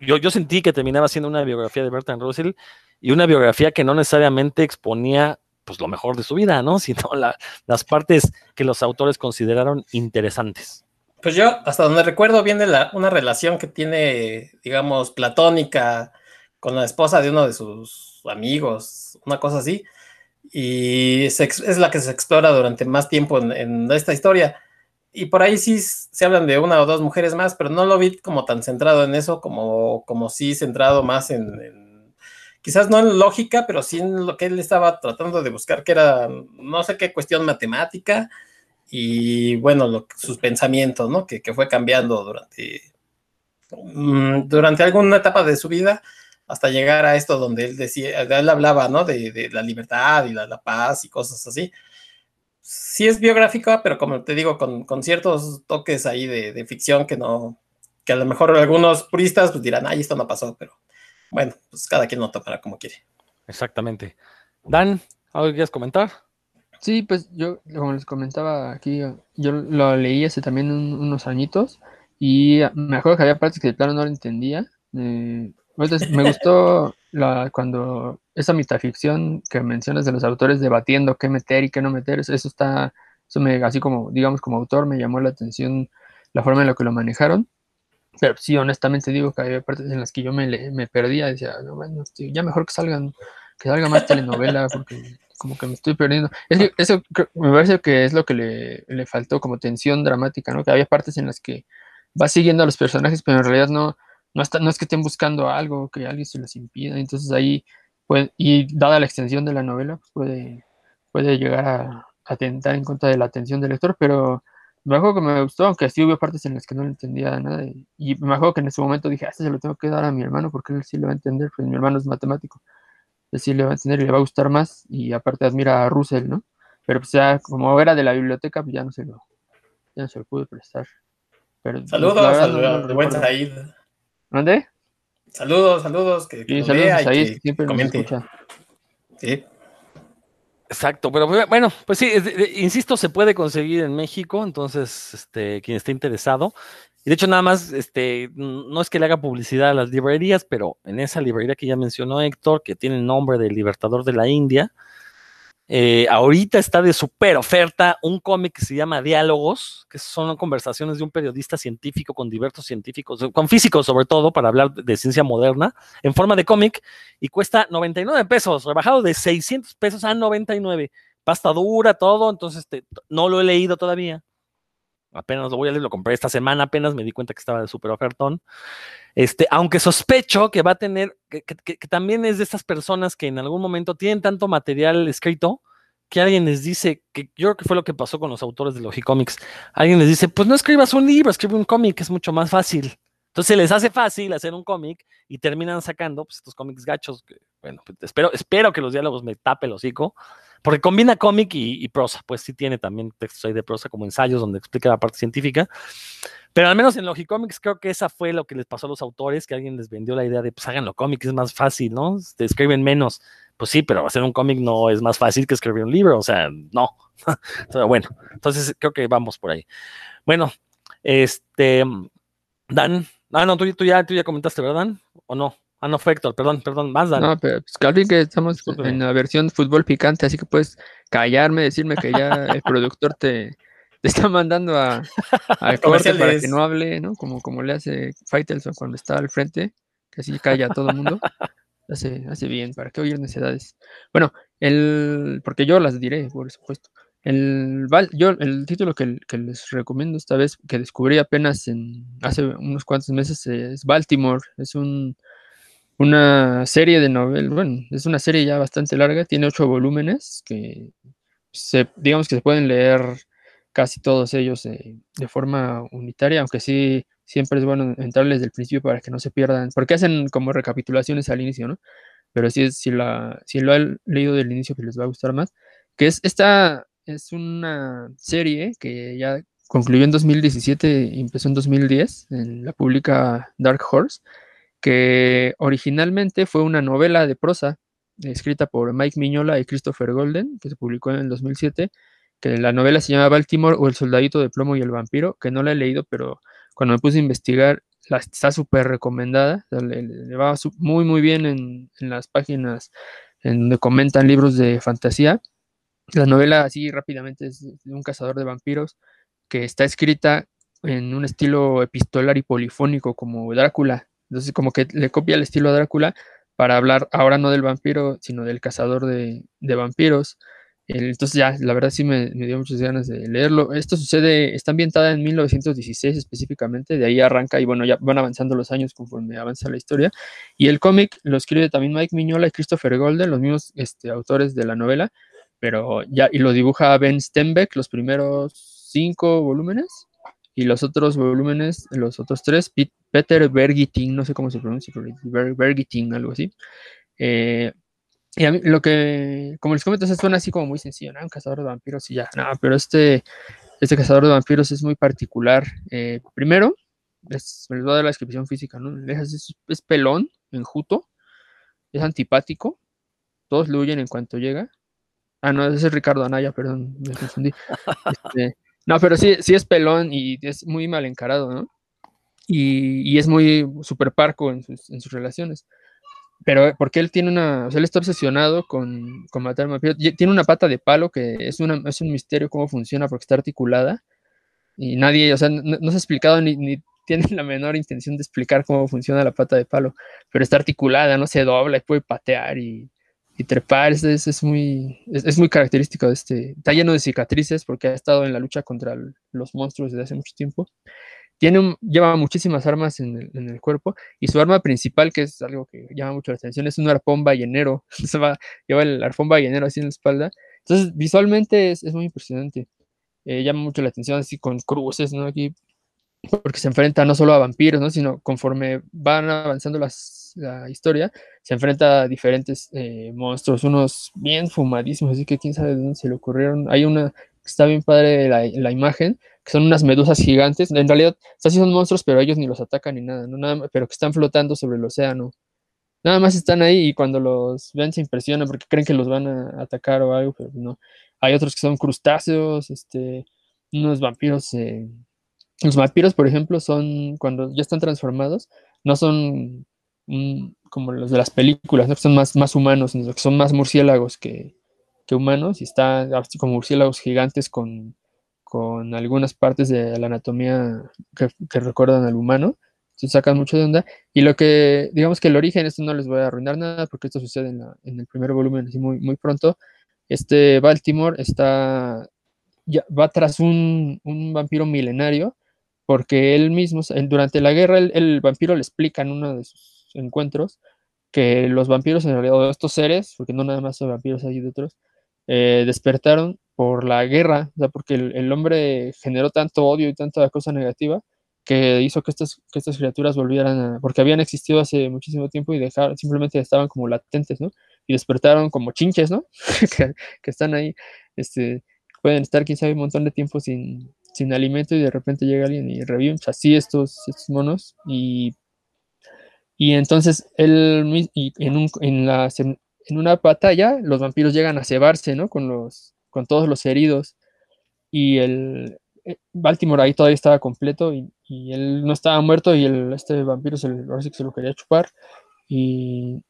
yo, sentí que terminaba siendo una biografía de Bertrand Russell y una biografía que no necesariamente exponía pues lo mejor de su vida, ¿no? Sino las partes que los autores consideraron interesantes. Pues yo, hasta donde recuerdo, viene la, una relación que tiene, digamos, platónica con la esposa de uno de sus amigos, una cosa así, y es la que se explora durante más tiempo en esta historia y por ahí sí se hablan de una o dos mujeres más, pero no lo vi como tan centrado en eso, como, como sí centrado más en, quizás no en lógica, pero sí en lo que él estaba tratando de buscar, que era no sé qué cuestión matemática y bueno, sus pensamientos, ¿no? Que, fue cambiando durante, mm, durante alguna etapa de su vida hasta llegar a esto donde él decía, él hablaba, ¿no? De, la libertad y la paz y cosas así sí es biográfica, pero como te digo, con, ciertos toques ahí de, ficción que no, que a lo mejor algunos puristas pues dirán, ay, esto no pasó, pero bueno, pues cada quien lo tomará como quiere. Exactamente. Dan, ¿algo que quieras comentar? Sí, pues yo, como les comentaba aquí, yo lo leí hace también unos añitos y me acuerdo que había partes que de plano no lo entendía. Eh, me gustó la, cuando esa mitaficción que mencionas de los autores debatiendo qué meter y qué no meter, eso, está, eso así como, digamos, como autor, me llamó la atención la forma en la que lo manejaron. Pero sí, honestamente digo que había partes en las que yo me, perdía, decía, bueno, ya mejor que salgan, que salga más telenovela, porque como que me estoy perdiendo. Es que eso me parece que es lo que le, le faltó como tensión dramática, ¿no? Que había partes en las que va siguiendo a los personajes, pero en realidad no, no, no es que estén buscando algo que alguien se les impida, entonces ahí, puede, y dada la extensión de la novela, pues puede, puede llegar a atentar en contra de la atención del lector, pero me acuerdo que me gustó, aunque sí hubo partes en las que no entendía nada, y, me acuerdo que en ese momento dije, ah, este se lo tengo que dar a mi hermano porque él sí lo va a entender, pues mi hermano es matemático, él sí le va a entender y le va a gustar más, y aparte admira a Russell, ¿no? Pero pues ya, como era de la biblioteca, pues ya no se lo, ya no se lo pude prestar. Pero, pues, saludos, saludos, de buen Said. ¿Dónde? Saludos, saludos, que, sí, saludos ahí, que siempre comente. Sí. Exacto, pero bueno, pues sí, insisto, se puede conseguir en México, entonces, este, quien esté interesado. Y de hecho, nada más, este, no es que le haga publicidad a las librerías, pero en esa librería que ya mencionó Héctor, que tiene el nombre del Libertador de la India, eh, ahorita está de super oferta un cómic que se llama Diálogos, que son conversaciones de un periodista científico con diversos científicos, con físicos sobre todo, para hablar de ciencia moderna, en forma de cómic, y cuesta 99 pesos, rebajado de 600 pesos a 99. Pasta dura, todo, entonces este, no lo he leído todavía. Apenas lo voy a leer, lo compré esta semana, apenas me di cuenta que estaba de ofertón. Este, aunque sospecho que va a tener, que, también es de estas personas que en algún momento tienen tanto material escrito que alguien les dice, que yo creo que fue lo que pasó con los autores de Logicomics, alguien les dice, pues no escribas un libro, escribe un cómic, es mucho más fácil. Entonces les hace fácil hacer un cómic y terminan sacando pues, estos cómics gachos. Que, bueno, pues, espero, espero que los diálogos me tape el hocico, porque combina cómic y, prosa, pues sí tiene también textos ahí de prosa como ensayos donde explica la parte científica. Pero al menos en Logicomics creo que esa fue lo que les pasó a los autores, que alguien les vendió la idea de, pues háganlo cómic, es más fácil, ¿no? Te escriben menos. Pues sí, pero hacer un cómic no es más fácil que escribir un libro, o sea, no. bueno, entonces creo que vamos por ahí. Bueno, este, Dan, ah, no, tú, ya, tú ya comentaste, ¿verdad, Dan? ¿O no? Ah, no, fue Héctor, perdón, perdón, más Dan. No, pero pues Calvin, que estamos en la versión fútbol picante, así que puedes callarme, decirme que ya el productor te te está mandando a, corte para que no hable, ¿no? Como, como le hace Faitelson cuando está al frente, que así calla a todo el mundo. Hace, hace bien, ¿para qué oír necesidades? Bueno, el, porque yo las diré, por supuesto. El, yo, el título que, que, les recomiendo esta vez, que descubrí apenas en, hace unos cuantos meses, es Baltimore. Es un, una serie de novelas, bueno, es una serie ya bastante larga, tiene ocho volúmenes que se, digamos que se pueden leer casi todos ellos de forma unitaria, aunque sí, siempre es bueno entrarles desde el principio para que no se pierdan, porque hacen como recapitulaciones al inicio, ¿no? Pero si, si, la, si lo han leído del inicio, que les va a gustar más, que es esta, es una serie que ya concluyó en 2017 y empezó en 2010, en la pública Dark Horse, que originalmente fue una novela de prosa escrita por Mike Miñola y Christopher Golden, que se publicó en el 2007, que la novela se llama Baltimore o El soldadito de plomo y el vampiro, que no la he leído, pero cuando me puse a investigar, la, está súper recomendada, le, va muy, muy bien en, en, las páginas en donde comentan libros de fantasía. La novela, así rápidamente, es de un cazador de vampiros que está escrita en un estilo epistolar y polifónico como Drácula. Entonces, como que le copia el estilo a Drácula para hablar ahora no del vampiro, sino del cazador de, vampiros. Entonces ya, la verdad sí me, dio muchas ganas de leerlo. Esto sucede, está ambientada en 1916 específicamente, de ahí arranca y bueno, ya van avanzando los años conforme avanza la historia. Y el cómic lo escribe también Mike Miñola y Christopher Golden, los mismos este, autores de la novela, pero ya, y lo dibuja Ben Stenbeck, los primeros cinco volúmenes, y los otros volúmenes, los otros tres, Peter Bergitin, no sé cómo se pronuncia, Bergitin, algo así. Eh, y a mí lo que, como les comento, suena así como muy sencillo, ¿no? Un cazador de vampiros y ya, no, pero este, este cazador de vampiros es muy particular. Eh, primero, les, les, voy a dar la descripción física, ¿no? Es, es, pelón, enjuto, es antipático, todos le huyen en cuanto llega. Ah, no, ese es Ricardo Anaya, perdón, me confundí. Este, no, pero sí, sí es pelón y es muy mal encarado, ¿no? Y, y es muy super parco en sus, en sus relaciones pero porque él tiene una, o sea, él está obsesionado con, con matar vampiros. Tiene una pata de palo que es, una, es un misterio cómo funciona porque está articulada y nadie, o sea, no, se ha explicado ni, ni tiene la menor intención de explicar cómo funciona la pata de palo, pero está articulada, no se dobla y puede patear y, y trepar, es, muy, es, muy característico de este, está lleno de cicatrices porque ha estado en la lucha contra los monstruos desde hace mucho tiempo tiene lleva muchísimas armas en el, cuerpo y su arma principal, que es algo que llama mucho la atención, es un arpón ballenero. Se va, lleva el arpón ballenero así en la espalda. Entonces, visualmente es, muy impresionante. Eh, llama mucho la atención así con cruces, ¿no? Aquí, porque se enfrenta no solo a vampiros, ¿no? Sino conforme van avanzando la historia, se enfrenta a diferentes eh, monstruos, unos bien fumadísimos, así que quién sabe de dónde se le ocurrieron. Hay una que está bien padre la, la imagen, que son unas medusas gigantes. En realidad, o son monstruos, pero ellos ni los atacan ni nada, ¿no? nada pero que están flotando sobre el océano. Nada más están ahí y cuando los ven se impresionan porque creen que los van a atacar o algo, pero no. Hay otros que son crustáceos, este, unos vampiros. Eh, los vampiros, por ejemplo, son cuando ya están transformados, no son como los de las películas, ¿no? son más, más humanos, que son más murciélagos que, humanos y están como murciélagos gigantes con con algunas partes de la anatomía que, recuerdan al humano. Se sacan mucho de onda. Y lo que, digamos que el origen, esto no les voy a arruinar nada porque esto sucede en, el primer volumen así muy, muy pronto. Este Baltimore está, ya, va tras un, vampiro milenario porque él mismo, durante la guerra, el, vampiro le explica en uno de sus encuentros que los vampiros en realidad, o estos seres, porque no nada más son vampiros, hay de otros, eh, despertaron por la guerra, o sea, porque el, hombre generó tanto odio y tanta cosa negativa que hizo que estas, que estas criaturas volvieran a, porque habían existido hace muchísimo tiempo y dejaron, simplemente estaban como latentes, ¿no? Y despertaron como chinches, ¿no? que, están ahí, este, pueden estar, quién sabe, un montón de tiempo sin, sin alimento y de repente llega alguien y reviven así estos, estos monos y, y entonces él, y en, un, en, la, una batalla los vampiros llegan a cebarse, ¿no? Con los con todos los heridos. Y el eh, Baltimore ahí todavía estaba completo y, él no estaba muerto y el, este vampiro se, se lo quería chupar. Y,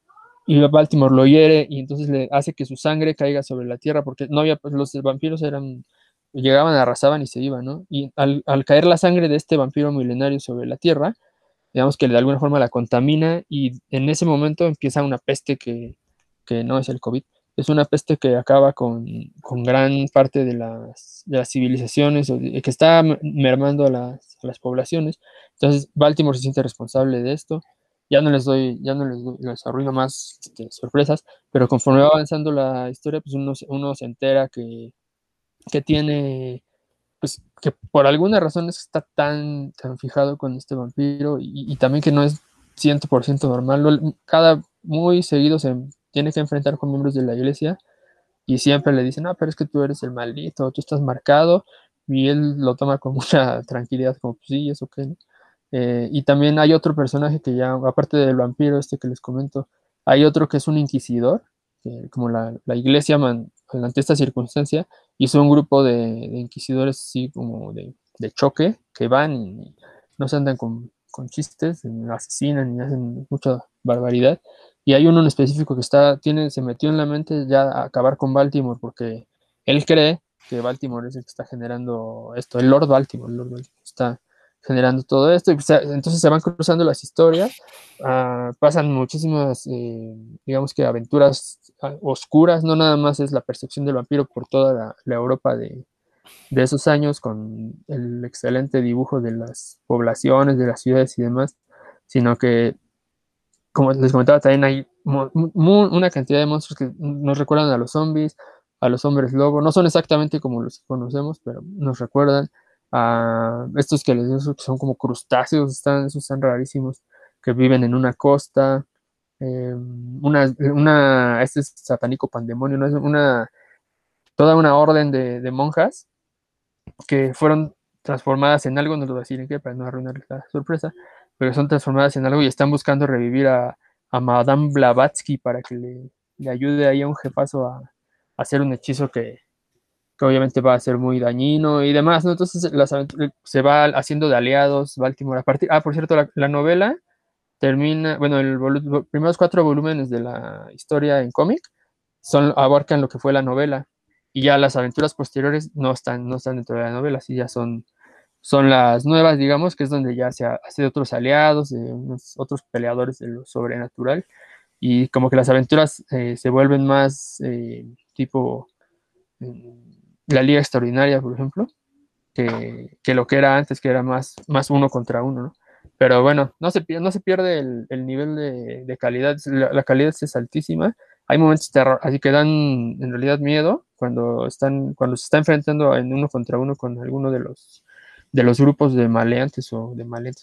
y, Baltimore lo hiere y entonces le hace que su sangre caiga sobre la tierra porque no había, pues, los vampiros eran, llegaban, arrasaban y se iban, ¿no? Y al, al caer la sangre de este vampiro milenario sobre la tierra, digamos que de alguna forma la contamina y en ese momento empieza una peste que, que no es el COVID, es una peste que acaba con, gran parte de las, civilizaciones, que está mermando a las, poblaciones. Entonces, Baltimore se siente responsable de esto. Ya no les doy, ya no les, arruino más este, sorpresas, pero conforme va avanzando la historia, pues uno, uno se entera que, que tiene pues, que por alguna razón está tan, tan fijado con este vampiro y, también que no es 100% normal. Cada muy seguido se tiene que enfrentar con miembros de la iglesia y siempre le dicen, no, pero es que tú eres el maldito, tú estás marcado y él lo toma con mucha tranquilidad, como, pues sí, eso qué, eh, y también hay otro personaje que ya, aparte del vampiro este que les comento, hay otro que es un inquisidor, que como la, la iglesia man, ante esta circunstancia hizo un grupo de, inquisidores así como de, choque que van y no se andan con, chistes, asesinan y hacen mucha barbaridad. Y hay uno en específico que está, tiene, se metió en la mente ya acabar con Baltimore porque él cree que Baltimore es el que está generando esto, el Lord Baltimore, el Lord Baltimore está generando todo esto. Y entonces se van cruzando las historias, ah, pasan muchísimas, eh, digamos que aventuras ah, oscuras, no nada más es la percepción del vampiro por toda la, Europa de, esos años, con el excelente dibujo de las poblaciones, de las ciudades y demás, sino que, como les comentaba, también hay una cantidad de monstruos que nos recuerdan a los zombies, a los hombres lobo, no son exactamente como los que conocemos, pero nos recuerdan a estos que les digo que son como crustáceos, están, esos están rarísimos, que viven en una costa, eh, una, este es satánico pandemonio, ¿no? Es una, toda una orden de, monjas que fueron transformadas en algo, no lo voy a decir en qué, para no arruinar la sorpresa, pero son transformadas en algo y están buscando revivir a, Madame Blavatsky para que le, ayude ahí a un jefazo a hacer un hechizo que, que obviamente va a ser muy dañino y demás, ¿no? Entonces se va haciendo de aliados Baltimore a partir, ah, por cierto, la, novela termina, bueno, los primeros cuatro volúmenes de la historia en cómic son, abarcan lo que fue la novela y ya las aventuras posteriores no están, no están dentro de la novela, sí ya son, son las nuevas, digamos, que es donde ya se hace otros aliados, de unos otros peleadores de lo sobrenatural y como que las aventuras eh, se vuelven más eh, tipo mm, la Liga Extraordinaria, por ejemplo, que, lo que era antes, que era más, más uno contra uno, ¿no? Pero bueno, no se, no se pierde el, nivel de, calidad, la, calidad es altísima. Hay momentos terror, así que dan en realidad miedo cuando, están, cuando se está enfrentando en uno contra uno con alguno de los, de los grupos de maleantes o de maleantes,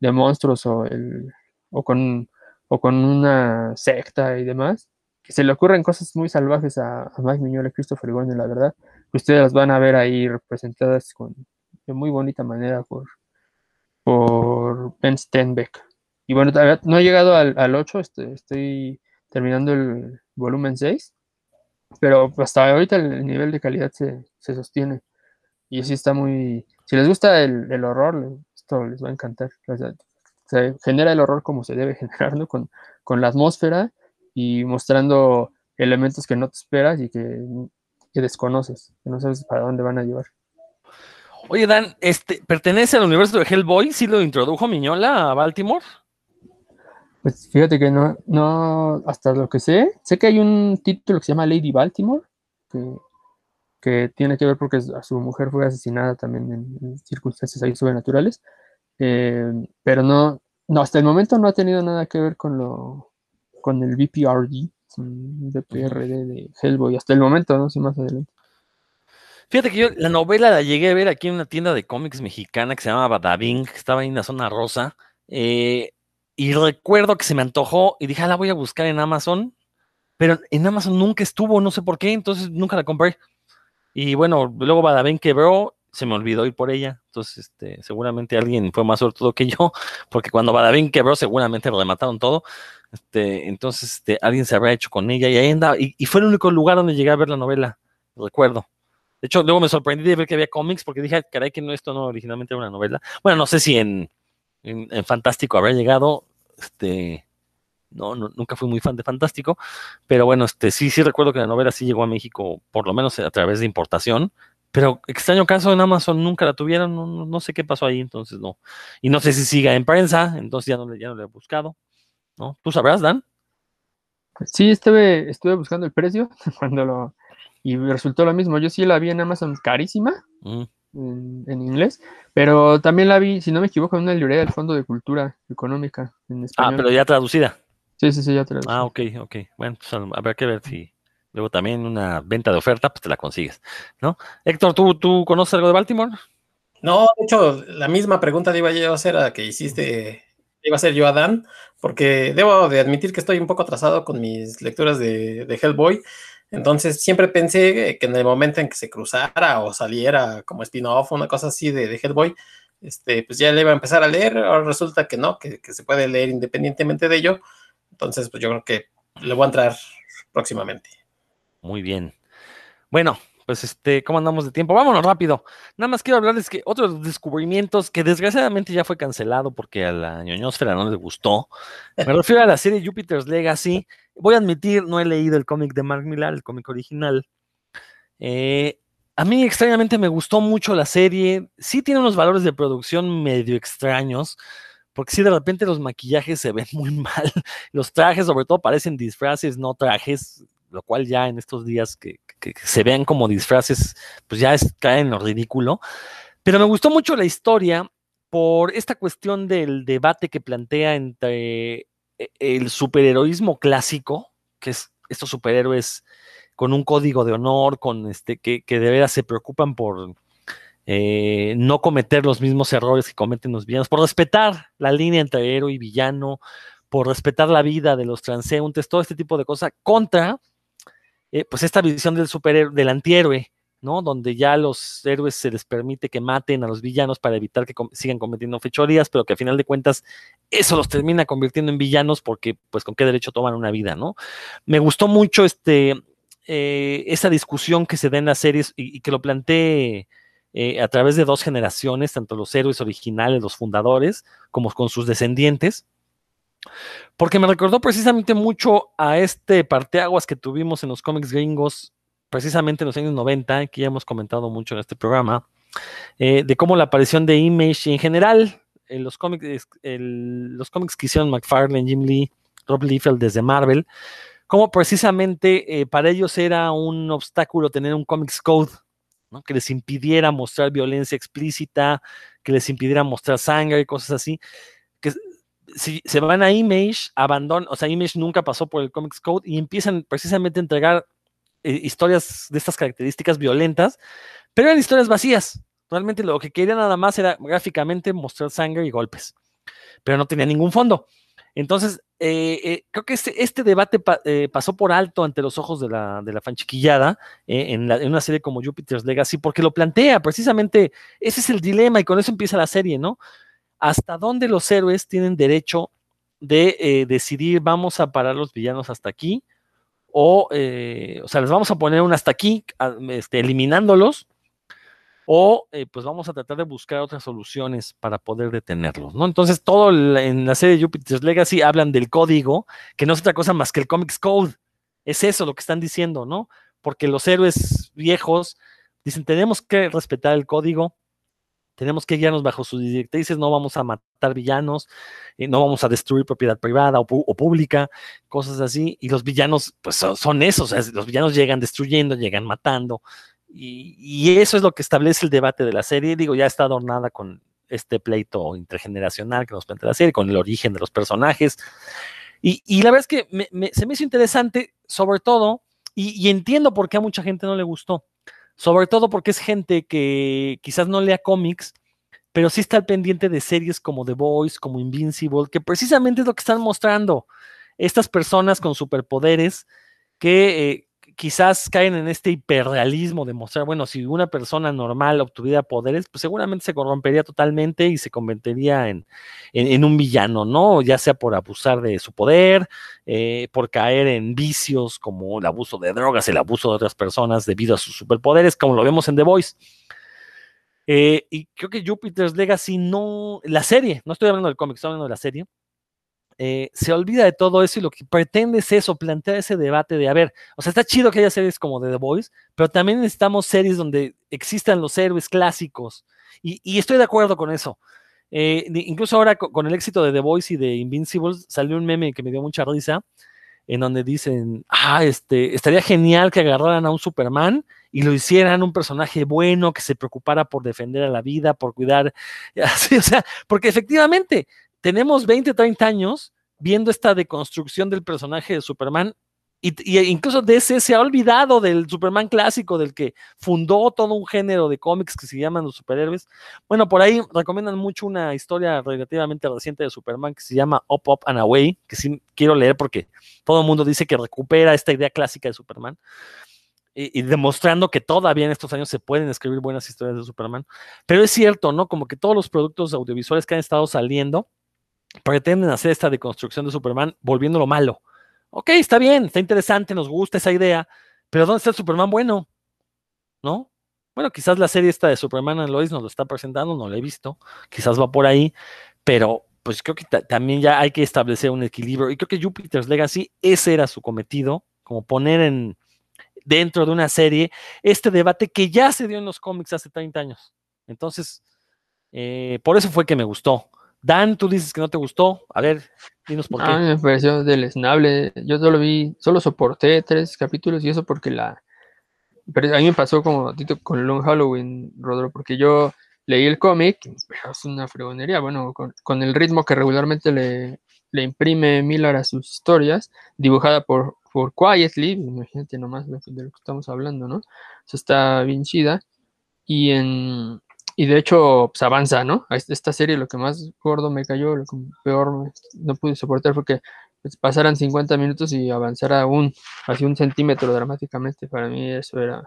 de monstruos o, el, o, con, o con una secta y demás que se le ocurren cosas muy salvajes a, Mike Miñola y Christopher Gordon, la verdad. Ustedes las van a ver ahí representadas con, de muy bonita manera por, por Ben Stenbeck. Y bueno, no he llegado al, al 8, estoy, estoy, terminando el volumen 6, pero hasta ahorita el, nivel de calidad se, sostiene. Y así está muy... Si les gusta el, el horror, esto les va a encantar. se genera el horror como se debe generar, ¿no? Con, con la atmósfera y mostrando elementos que no te esperas y que, desconoces, que no sabes para dónde van a llevar. Oye, Dan, este, ¿pertenece al universo de Hellboy? ¿Sí lo introdujo Miñola a Baltimore? Pues fíjate que no, no, hasta lo que sé, sé que hay un título que se llama Lady Baltimore, que, tiene que ver porque a su mujer fue asesinada también en, circunstancias ahí sobrenaturales, eh, pero no, no, hasta el momento no ha tenido nada que ver con lo, con el VPRD, VPRD de Hellboy, hasta el momento, no sé más adelante. Fíjate que yo la novela la llegué a ver aquí en una tienda de cómics mexicana que se llama Badabing, que estaba ahí en la zona rosa. Eh, y recuerdo que se me antojó y dije, ah, la voy a buscar en Amazon. Pero en Amazon nunca estuvo, no sé por qué, entonces nunca la compré. Y bueno, luego Badabing quebró, se me olvidó ir por ella. Entonces, este, seguramente alguien fue más todo que yo, porque cuando Badabing quebró, seguramente lo remataron todo. Este, entonces, este, alguien se habrá hecho con ella y ahí andaba. Y, fue el único lugar donde llegué a ver la novela, recuerdo. De hecho, luego me sorprendí de ver que había cómics porque dije, caray, que no, esto no originalmente era una novela. Bueno, no sé si en, en, Fantástico habrá llegado. Este, no, nunca fui muy fan de Fantástico, pero bueno, este, sí, sí recuerdo que la novela sí llegó a México, por lo menos a través de importación. Pero extraño caso en Amazon nunca la tuvieron, no, no, sé qué pasó ahí, entonces no. Y no sé si siga en prensa, entonces ya no, ya no le he buscado. ¿No? ¿Tú sabrás, Dan? Sí, estuve, estuve buscando el precio cuando lo y resultó lo mismo. Yo sí la vi en Amazon carísima mm. en, inglés, pero también la vi, si no me equivoco, en una librería del Fondo de Cultura Económica en Ah, pero ya traducida. Sí, sí, sí, ya traducida. Ah, ok, ok. Bueno, pues habrá que ver si, luego también una venta de oferta, pues te la consigues, ¿no? Héctor, ¿tú, tú conoces algo de Baltimore? No, de hecho, la misma pregunta le iba yo a hacer a que hiciste, iba a ser yo a Dan, porque debo de admitir que estoy un poco atrasado con mis lecturas de, de Hellboy. Entonces siempre pensé que en el momento en que se cruzara o saliera como spin-off una cosa así de, de, Hellboy, este, pues ya le iba a empezar a leer. Ahora resulta que no, que, se puede leer independientemente de ello. Entonces, pues yo creo que le voy a entrar próximamente. Muy bien. Bueno, pues este, ¿cómo andamos de tiempo? Vámonos rápido. Nada más quiero hablarles que otros descubrimientos que desgraciadamente ya fue cancelado porque a la ñoñosfera no les gustó. Me refiero a la serie Jupiter's Legacy. Voy a admitir, no he leído el cómic de Mark Millar, el cómic original. Eh, a mí extrañamente me gustó mucho la serie. Sí tiene unos valores de producción medio extraños, porque sí de repente los maquillajes se ven muy mal. Los trajes sobre todo parecen disfraces, no trajes lo cual ya en estos días que, se vean como disfraces, pues ya es, cae en lo ridículo. Pero me gustó mucho la historia por esta cuestión del debate que plantea entre el superheroísmo clásico, que es estos superhéroes con un código de honor, con este, que, que de veras se preocupan por eh, no cometer los mismos errores que cometen los villanos, por respetar la línea entre héroe y villano, por respetar la vida de los transeúntes, todo este tipo de cosas, contra eh, pues esta visión del superhéroe, del antihéroe, ¿no? Donde ya los héroes se les permite que maten a los villanos para evitar que sigan cometiendo fechorías, pero que a final de cuentas eso los termina convirtiendo en villanos porque, pues, con qué derecho toman una vida, ¿no? Me gustó mucho este, eh, esa discusión que se da en las series y, y que lo planteé eh, a través de dos generaciones, tanto los héroes originales, los fundadores, como con sus descendientes porque me recordó precisamente mucho a este parteaguas que tuvimos en los cómics gringos, precisamente en los años 90, que ya hemos comentado mucho en este programa, eh, de cómo la aparición de Image en general en los cómics, los cómics que hicieron McFarlane, Jim Lee, Rob Liefeld desde Marvel, cómo precisamente eh, para ellos era un obstáculo tener un Comics Code, ¿no? que les impidiera mostrar violencia explícita, que les impidiera mostrar sangre y cosas así, si se van a Image, abandonan, o sea, Image nunca pasó por el Comics Code y empiezan precisamente a entregar eh, historias de estas características violentas, pero eran historias vacías. Realmente lo que querían nada más era gráficamente mostrar sangre y golpes, pero no tenía ningún fondo. Entonces, eh, eh, creo que este, este debate pa, pasó por alto ante los ojos de la, de la fanchiquillada en, la, en, una serie como Jupiter's Legacy, porque lo plantea precisamente, ese es el dilema y con eso empieza la serie, ¿no? Hasta dónde los héroes tienen derecho de eh, decidir vamos a parar los villanos hasta aquí o, eh, o sea, les vamos a poner un hasta aquí, este, eliminándolos, o eh, pues vamos a tratar de buscar otras soluciones para poder detenerlos, ¿no? Entonces, todo en la serie Jupiter's Legacy hablan del código, que no es otra cosa más que el Comics Code. Es eso lo que están diciendo, ¿no? Porque los héroes viejos dicen, tenemos que respetar el código, tenemos que guiarnos bajo sus directrices, no vamos a matar villanos, eh, no vamos a destruir propiedad privada o, pública, cosas así. Y los villanos, pues son, esos, los villanos llegan destruyendo, llegan matando. Y, eso es lo que establece el debate de la serie. Digo, ya está adornada con este pleito intergeneracional que nos plantea la serie, con el origen de los personajes. Y, la verdad es que me, se me hizo interesante, sobre todo, y entiendo por qué a mucha gente no le gustó sobre todo porque es gente que quizás no lea cómics, pero sí está al pendiente de series como The Voice, como Invincible, que precisamente es lo que están mostrando estas personas con superpoderes que eh, quizás caen en este hiperrealismo de mostrar, bueno, si una persona normal obtuviera poderes, pues seguramente se corrompería totalmente y se convertiría en, en, un villano, ¿no? Ya sea por abusar de su poder, eh, por caer en vicios como el abuso de drogas, el abuso de otras personas debido a sus superpoderes, como lo vemos en The Voice. Eh, y creo que Jupiter's Legacy no, la serie, no estoy hablando del cómic, estoy hablando de la serie, eh, se olvida de todo eso y lo que pretende es eso, plantear ese debate de, a ver, o sea, está chido que haya series como The Voice, pero también necesitamos series donde existan los héroes clásicos. Y, y estoy de acuerdo con eso. Eh, incluso ahora con, con, el éxito de The Voice y de Invincible salió un meme que me dio mucha risa, en donde dicen, ah, este, estaría genial que agarraran a un Superman y lo hicieran un personaje bueno, que se preocupara por defender a la vida, por cuidar, así, o sea, porque efectivamente tenemos 20, 30 años viendo esta deconstrucción del personaje de Superman y, incluso DC se ha olvidado del Superman clásico, del que fundó todo un género de cómics que se llaman los superhéroes. Bueno, por ahí recomiendan mucho una historia relativamente reciente de Superman que se llama Up, Up and Away, que sí quiero leer porque todo el mundo dice que recupera esta idea clásica de Superman. Y, y, demostrando que todavía en estos años se pueden escribir buenas historias de Superman. Pero es cierto, ¿no? Como que todos los productos audiovisuales que han estado saliendo pretenden hacer esta deconstrucción de Superman volviéndolo malo Ok, está bien, está interesante, nos gusta esa idea, pero ¿dónde está el Superman bueno? ¿No? Bueno, quizás la serie esta de Superman and Lois nos lo está presentando, no la he visto, quizás va por ahí, pero pues creo que también ya hay que establecer un equilibrio y creo que Jupiter's Legacy, ese era su cometido, como poner en dentro de una serie este debate que ya se dio en los cómics hace 30 años. Entonces, eh, por eso fue que me gustó. Dan, tú dices que no te gustó. A ver, dinos por qué. A mí me pareció deleznable. Yo solo vi, solo soporté tres capítulos y eso porque la. Pero a mí me pasó como con Long Halloween, Rodro, porque yo leí el cómic, es una fregonería. Bueno, con, el ritmo que regularmente le, le, imprime Miller a sus historias, dibujada por, por Quietly, imagínate nomás de lo que estamos hablando, ¿no? Eso está bien chida. Y en, y de hecho, pues avanza, ¿no? Esta serie lo que más gordo me cayó, lo que peor no pude soportar fue que pues, pasaran 50 minutos y avanzara un, así un centímetro dramáticamente. Para mí eso era,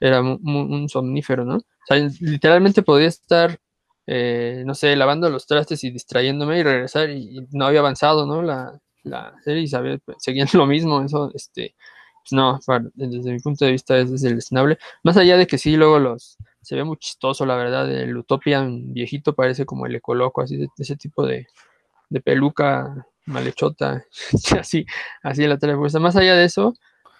era un, somnífero, ¿no? O sea, literalmente podía estar, eh, no sé, lavando los trastes y distrayéndome y regresar y, no había avanzado, ¿no? La, la serie y sabía, pues, seguían lo mismo, eso, este, pues no, desde mi punto de vista es deleznable. Más allá de que sí, luego los se ve muy chistoso, la verdad. El Utopian viejito parece como el Ecoloco, así de, ese tipo de, peluca malhechota, así, así la televisión. Más allá de eso,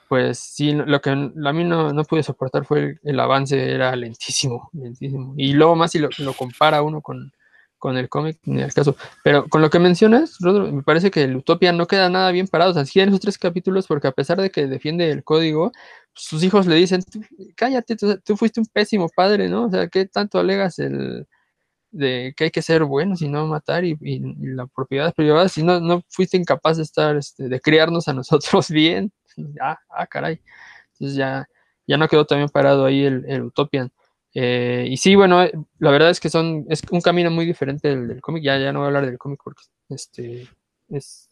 pues sí, lo que a mí no, no pude soportar fue el, avance, era lentísimo, lentísimo. Y luego más si lo, lo compara uno con, con el cómic, en el caso. Pero con lo que mencionas, Rodro, me parece que el Utopia no queda nada bien parado. O sea, sí en esos tres capítulos, porque a pesar de que defiende el código, sus hijos le dicen, cállate, tú, fuiste un pésimo padre, ¿no? O sea, ¿qué tanto alegas el de que hay que ser bueno y no matar y, la propiedad privada si no, no fuiste incapaz de estar, este, de criarnos a nosotros bien? Ah, ah, caray. Entonces ya, ya no quedó también parado ahí el, el Utopian. Eh, y sí, bueno, eh, la verdad es que son, es un camino muy diferente del, cómic. Ya, ya no voy a hablar del cómic porque este, es,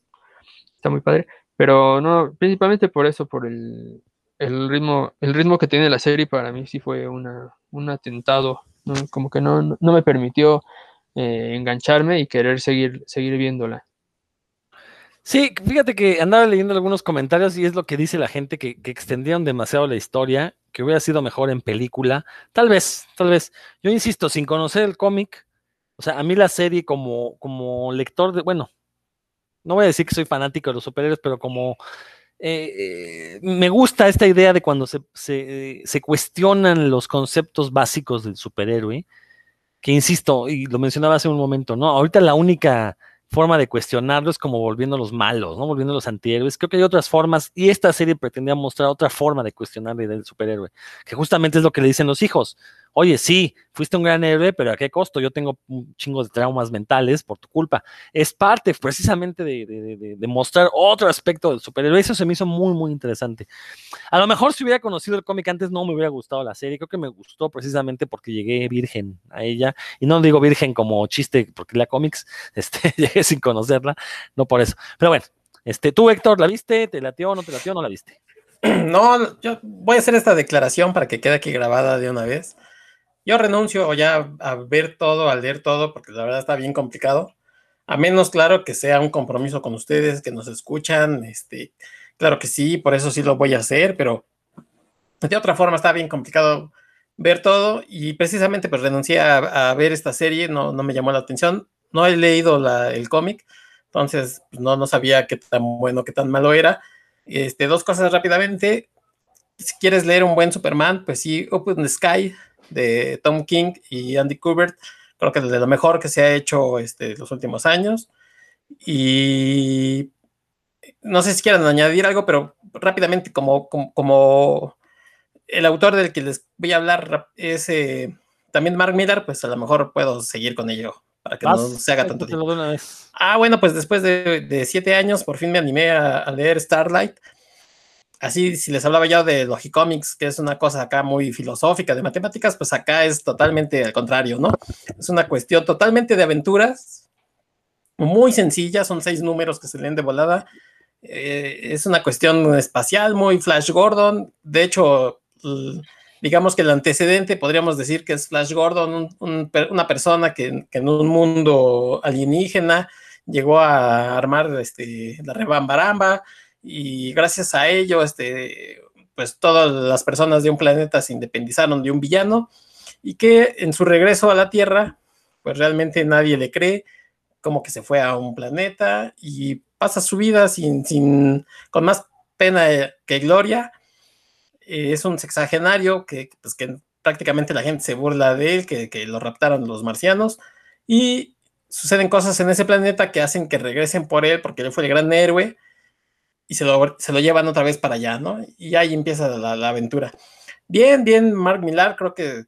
está muy padre. Pero no, principalmente por eso, por el, el ritmo, el ritmo que tiene la serie para mí sí fue una, un atentado, como que no, no, me permitió eh, engancharme y querer seguir, seguir viéndola. Sí, fíjate que andaba leyendo algunos comentarios y es lo que dice la gente, que extendieron demasiado la historia, que hubiera sido mejor en película. Tal vez, tal vez. Yo insisto, sin conocer el cómic, o sea, a mí la serie como, como lector de, bueno, no voy a decir que soy fanático de los superhéroes, pero como eh, me gusta esta idea de cuando se, se, cuestionan los conceptos básicos del superhéroe, que insisto, y lo mencionaba hace un momento, ¿no? Ahorita la única forma de cuestionarlo es como volviéndolos malos, ¿no? Volviéndolos antihéroes. Creo que hay otras formas, y esta serie pretendía mostrar otra forma de cuestionar la idea del superhéroe, que justamente es lo que le dicen los hijos oye, sí, fuiste un gran héroe, pero ¿a qué costo? Yo tengo un chingo de traumas mentales por tu culpa. Es parte precisamente de, mostrar otro aspecto del superhéroe. Eso se me hizo muy, muy interesante. A lo mejor si hubiera conocido el cómic antes no me hubiera gustado la serie. Creo que me gustó precisamente porque llegué virgen a ella. Y no digo virgen como chiste porque la cómics, este, llegué sin conocerla, no por eso. Pero bueno, este, tú, Héctor, ¿la viste? ¿Te latió? ¿No te latió? ¿No la viste? No, yo voy a hacer esta declaración para que quede aquí grabada de una vez. Yo renuncio ya a ver todo, a leer todo, porque la verdad está bien complicado. A menos, claro, que sea un compromiso con ustedes, que nos escuchan. Este, claro que sí, por eso sí lo voy a hacer, pero de otra forma está bien complicado ver todo y precisamente pues renuncié a, ver esta serie, no, no, me llamó la atención, no he leído el cómic, entonces pues, no, no sabía qué tan bueno, qué tan malo era. Este, dos cosas rápidamente, si quieres leer un buen Superman, pues sí, Open Sky de Tom King y Andy Kubert, creo que es de lo mejor que se ha hecho este, los últimos años. Y no sé si quieran añadir algo, pero rápidamente, como, como, el autor del que les voy a hablar es eh, también Mark Miller, pues a lo mejor puedo seguir con ello para que no se haga tanto tiempo. Ah, bueno, pues después de, siete años por fin me animé a, leer Starlight. Así, si les hablaba yo de Logicomics, que es una cosa acá muy filosófica de matemáticas, pues acá es totalmente al contrario, ¿no? Es una cuestión totalmente de aventuras, muy sencilla, son seis números que se leen de volada. Eh, es una cuestión espacial, muy Flash Gordon. De hecho, digamos que el antecedente podríamos decir que es Flash Gordon, una persona que, que, en un mundo alienígena llegó a armar este, la rebambaramba y gracias a ello, este, pues todas las personas de un planeta se independizaron de un villano y que en su regreso a la Tierra, pues realmente nadie le cree, como que se fue a un planeta y pasa su vida sin, sin con más pena que gloria. Eh, es un sexagenario que, pues, que prácticamente la gente se burla de él, que, que lo raptaron los marcianos y suceden cosas en ese planeta que hacen que regresen por él porque él fue el gran héroe y se lo, se lo llevan otra vez para allá, ¿no? Y ahí empieza la, aventura. Bien, bien, Mark Millar, creo que,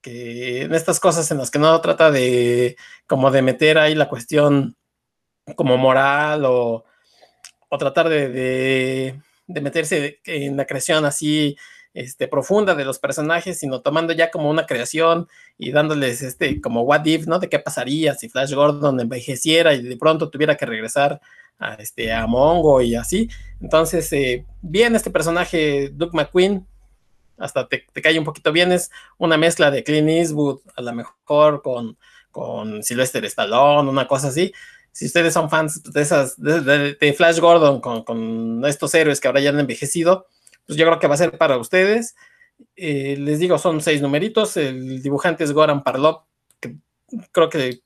que, en estas cosas en las que no trata de como de meter ahí la cuestión como moral o, o tratar de, de, de, meterse en la creación así este, profunda de los personajes, sino tomando ya como una creación y dándoles este como what if, ¿no? De qué pasaría si Flash Gordon envejeciera y de pronto tuviera que regresar a, este, a Mongo y así. Entonces, eh, bien, este personaje, Duke McQueen, hasta te, cae un poquito bien, es una mezcla de Clint Eastwood, a lo mejor con, con Sylvester Stallone, una cosa así. Si ustedes son fans de esas, de, Flash Gordon con, con, estos héroes que ahora ya han envejecido, pues yo creo que va a ser para ustedes. Eh, les digo, son seis numeritos. El dibujante es Goran Parlov, que creo que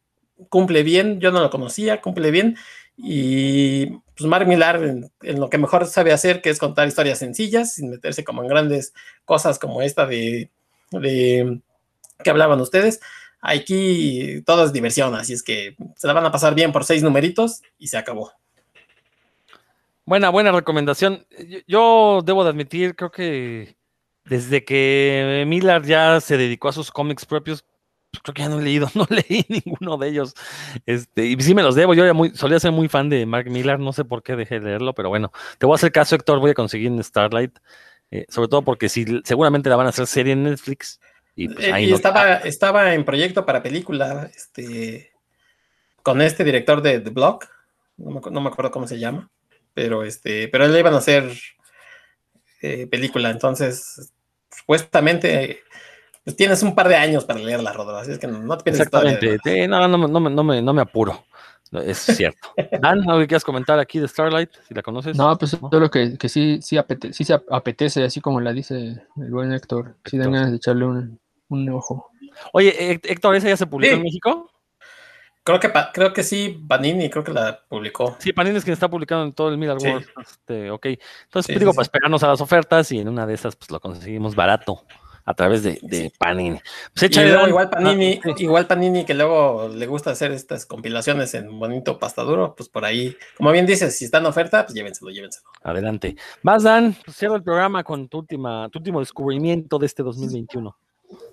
cumple bien. Yo no lo conocía, cumple bien. Y pues Mark Millar en, lo que mejor sabe hacer, que es contar historias sencillas, sin meterse como en grandes cosas como esta de, que hablaban ustedes. Aquí todo es diversión, así es que se la van a pasar bien por seis numeritos y se acabó. Buena, buena recomendación. Yo, debo de admitir, creo que desde que Millar ya se dedicó a sus cómics propios, creo que ya no he leído, no leí ninguno de ellos. Este, y sí me los debo, yo ya muy, solía ser muy fan de Mark Millar, no sé por qué dejé de leerlo, pero bueno, te voy a hacer caso, Héctor, voy a conseguir en Starlight, eh, sobre todo porque si seguramente la van a hacer serie en Netflix. Y, pues, eh, estaba, estaba en proyecto para película, este, con este director de The Block, no me, acuerdo cómo se llama, pero este, pero le iban a hacer eh, película, entonces supuestamente pues tienes un par de años para leerla, Rodolfo, así es que no te pienses Exactamente, no, no, no, no, me, no me apuro. Es cierto. Dan, ¿algo que quieras comentar aquí de Starlight? Si la conoces. No, pues todo lo que, que sí, sí, apetece, sí se apetece, así como la dice el buen Héctor. Sí dan ganas de echarle un, un ojo. Oye, Héctor, ¿esa ya se publicó en México? Creo que, creo que sí, Panini creo que la publicó. Sí, Panini es quien está publicando en todo el Middle World. Este, ok. Entonces, pues, digo, para esperarnos a las ofertas y en una de esas, pues lo conseguimos barato a través de, Panini. Pues igual Panini, ah, igual Panini que luego le gusta hacer estas compilaciones en bonito pastaduro, pues por ahí, como bien dices, si está en oferta, pues llévenselo, llévenselo. Adelante. Vas, Dan, pues cierra el programa con tu última, tu último descubrimiento de este 2021.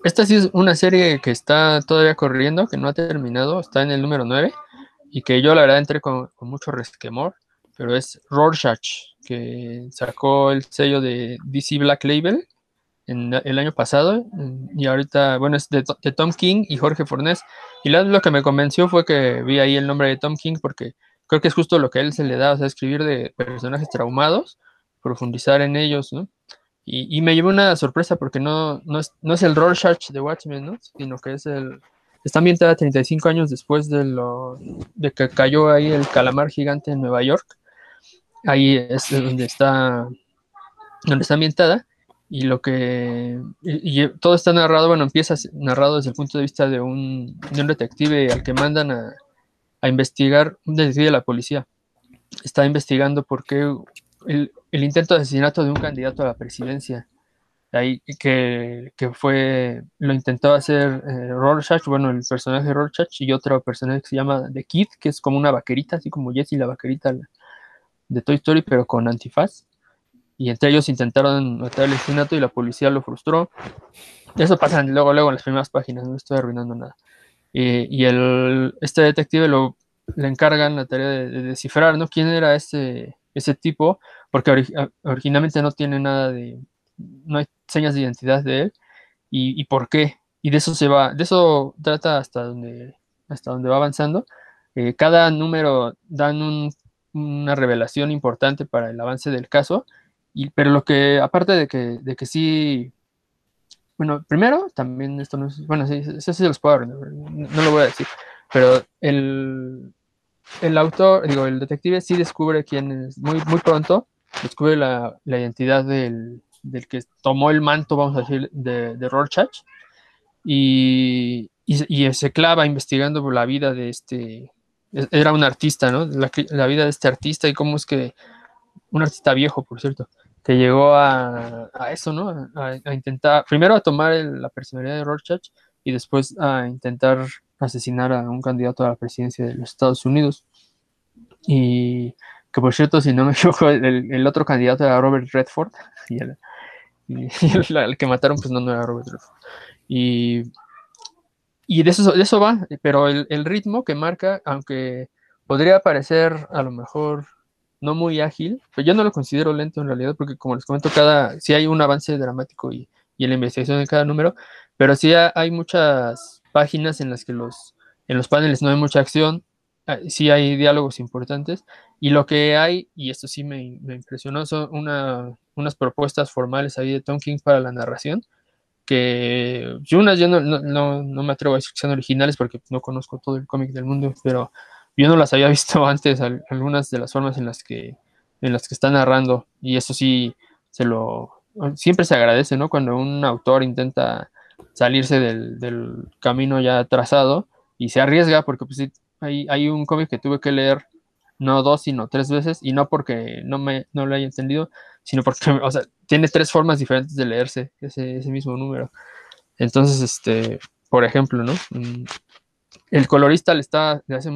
Esta sí es una serie que está todavía corriendo, que no ha terminado, está en el número 9, y que yo la verdad entré con, con mucho resquemor, pero es Rorschach, que sacó el sello de DC Black Label el año pasado y ahorita, bueno, es de, Tom King y Jorge Fornés. Y lo, que me convenció fue que vi ahí el nombre de Tom King porque creo que es justo lo que a él se le da, o escribir de personajes traumados, profundizar en ellos, ¿no? Y, me llevó una sorpresa porque no, no, es, no es el Rorschach de Watchmen, ¿no? Sino que es el... Está ambientada 35 años después de, lo, de que cayó ahí el calamar gigante en Nueva York. Ahí es donde está, donde está ambientada y lo que y, todo está narrado, bueno, empieza narrado desde el punto de vista de un, de un detective al que mandan a, a, investigar, un detective de la policía. Está investigando por qué el, el, intento de asesinato de un candidato a la presidencia, ahí que, que fue, lo intentó hacer eh, Rorschach, bueno, el personaje Rorschach y otro personaje que se llama The Kid, que es como una vaquerita, así como Jessie la vaquerita de Toy Story, pero con antifaz y entre ellos intentaron matar al asesinato y la policía lo frustró. Eso pasa luego, luego en las primeras páginas, no estoy arruinando nada. y el, este detective lo, le encargan la tarea de, descifrar, ¿no? ¿Quién era ese, ese tipo, porque originalmente no tiene nada de, no hay señas de identidad de él, y, por qué, y de eso se va, de eso trata hasta donde, hasta donde va avanzando. Eh, cada número dan una revelación importante para el avance del caso, y, pero lo que, aparte de que, de que sí bueno, primero, también esto no es. Bueno, sí, eso sí los puedo no, no lo voy a decir. Pero el, el autor, digo, el detective sí descubre quién es. Muy, muy pronto descubre la, la identidad del, del, que tomó el manto, vamos a decir, de, de Rorschach. Y, y, y, se clava investigando la vida de este. Era un artista, ¿no? La, la vida de este artista y cómo es que. Un artista viejo, por cierto que llegó a, eso, ¿no? A, intentar, primero a tomar la personalidad de Rorschach y después a intentar asesinar a un candidato a la presidencia de los Estados Unidos. Y que por cierto, si no me equivoco, el, el otro candidato era Robert Redford y el, el, que mataron pues no, no era Robert Redford. Y, y de, eso, de eso va, pero el, el ritmo que marca, aunque podría parecer a lo mejor no muy ágil, pero yo no lo considero lento en realidad, porque como les comento, cada, sí hay un avance dramático y, y en la investigación de cada número, pero sí hay muchas páginas en las que los, en los paneles no hay mucha acción, ah, sí hay diálogos importantes, y lo que hay, y esto sí me, me impresionó, son una, unas propuestas formales ahí de Tom King para la narración, que yo unas yo no, no, no, me atrevo a decir que sean originales porque no conozco todo el cómic del mundo, pero yo no las había visto antes, algunas de las formas en las que, en las que está narrando, y eso sí, se lo, siempre se agradece, ¿no? Cuando un autor intenta salirse del, camino ya trazado y se arriesga, porque pues hay, hay un cómic que tuve que leer no dos, sino tres veces, y no porque no, me, no lo haya entendido, sino porque, o sea, tiene tres formas diferentes de leerse ese, ese mismo número. Entonces, este, por ejemplo, ¿no? Mm, el colorista le está, le hace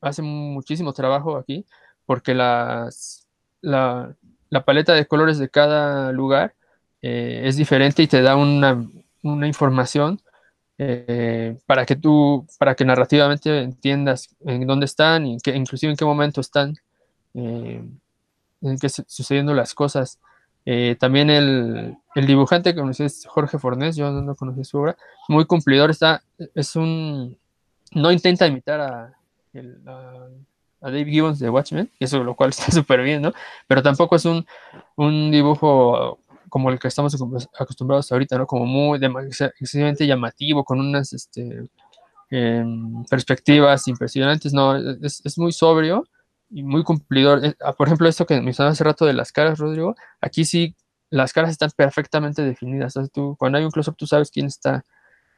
hace muchísimo trabajo aquí porque las, la, paleta de colores de cada lugar eh, es diferente y te da una, información eh, para que tú, para que narrativamente entiendas en dónde están y que, inclusive en qué momento están eh, en qué sucediendo las cosas. también el, dibujante que conoces, Jorge Fornés, yo no conocí su obra, muy cumplidor, está, es un, no intenta imitar a, a, Dave Gibbons de Watchmen, eso lo cual está súper bien, ¿no? Pero tampoco es un, un dibujo como el que estamos acostumbrados ahorita, ¿no? Como muy excesivamente llamativo, con unas este, em, perspectivas impresionantes, ¿no? Es, es, muy sobrio y muy cumplidor. Eh, ah, por ejemplo, esto que mencionaba hace rato de las caras, Rodrigo, aquí sí las caras están perfectamente definidas. tú, cuando hay un close-up, tú sabes quién está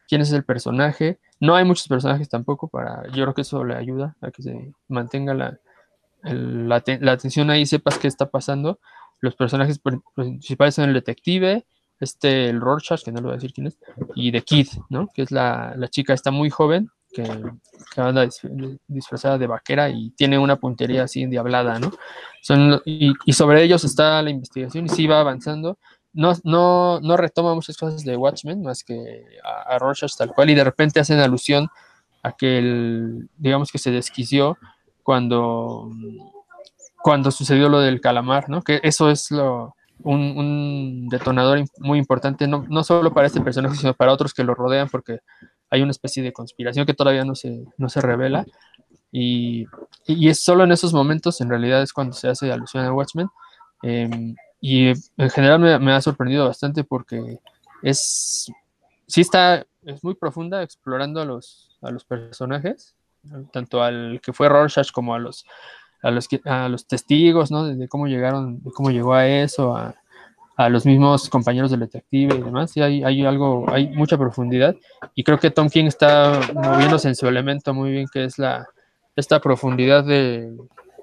quién es el personaje. No hay muchos personajes tampoco para, yo creo que eso le ayuda a que se mantenga la, la, atención ahí, sepas qué está pasando. Los personajes principales son el detective, este, el Rorschach, que no le voy a decir quién es, y The Kid, ¿no? Que es la, la chica, está muy joven, que, anda disfrazada de vaquera y tiene una puntería así endiablada, ¿no? Son, y, sobre ellos está la investigación y sí va avanzando no, no, no retoma muchas cosas de Watchmen, más que a, a, Rorschach tal cual, y de repente hacen alusión a que el, digamos que se desquició cuando, cuando sucedió lo del calamar, ¿no? Que eso es lo, un, un detonador muy importante, no, no, solo para este personaje, sino para otros que lo rodean, porque hay una especie de conspiración que todavía no se, no se revela. Y, y es solo en esos momentos, en realidad, es cuando se hace alusión a Watchmen. Eh, y en general me, ha sorprendido bastante porque es, sí está, es muy profunda explorando a los, a los personajes, tanto al que fue Rorschach como a los, a los, a los testigos, ¿no? De cómo llegaron, de cómo llegó a eso, a, a los mismos compañeros del detective y demás. Y hay, hay, algo, hay mucha profundidad. Y creo que Tom King está moviéndose en su elemento muy bien, que es la, esta profundidad de,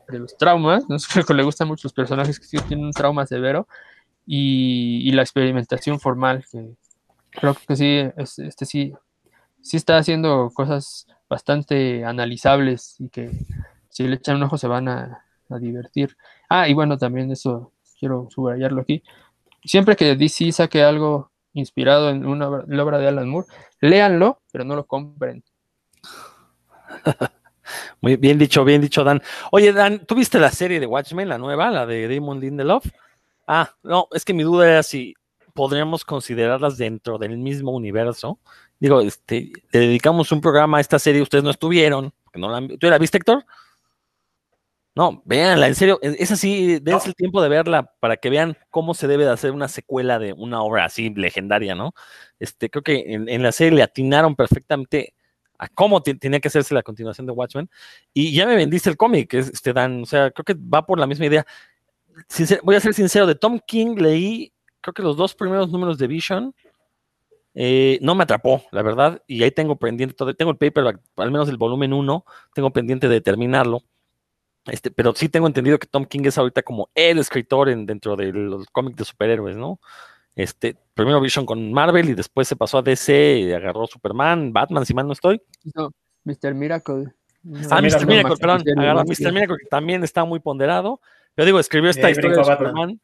de los traumas, ¿no? creo que le gustan mucho los personajes que sí tienen un trauma severo y, la experimentación formal, que creo que sí, este sí, sí está haciendo cosas bastante analizables y que si le echan un ojo se van a, divertir. Ah, y bueno, también eso quiero subrayarlo aquí. Siempre que DC saque algo inspirado en una obra de Alan Moore, léanlo, pero no lo compren. Muy bien dicho, bien dicho, Dan. Oye, Dan, ¿tú viste la serie de Watchmen, la nueva, la de Damon Lindelof? Ah, no, es que mi duda era si podríamos considerarlas dentro del mismo universo. Digo, este, le dedicamos un programa a esta serie, ustedes no estuvieron. No la, ¿Tú la viste, Héctor? No, véanla, en serio, es así, dense el tiempo de verla para que vean cómo se debe de hacer una secuela de una obra así legendaria, ¿no? Este, creo que en, la serie le atinaron perfectamente a cómo tenía que hacerse la continuación de Watchmen. Y ya me vendiste el cómic, este Dan, o sea, creo que va por la misma idea. voy a ser sincero, de Tom King leí, creo que los dos primeros números de Vision, eh, no me atrapó, la verdad, y ahí tengo pendiente, todo, tengo el paper, al menos el volumen 1, tengo pendiente de terminarlo este, pero sí tengo entendido que Tom King es ahorita como el escritor en, dentro de los cómics de superhéroes, ¿no? Este, primero Vision con Marvel y después se pasó a DC y agarró Superman, Batman, si mal no estoy. No, Mr. Miracle. ah, Mr. Miracle, perdón, agarró Mr. Miracle, que también está muy ponderado. Yo digo, escribió esta historia de Superman,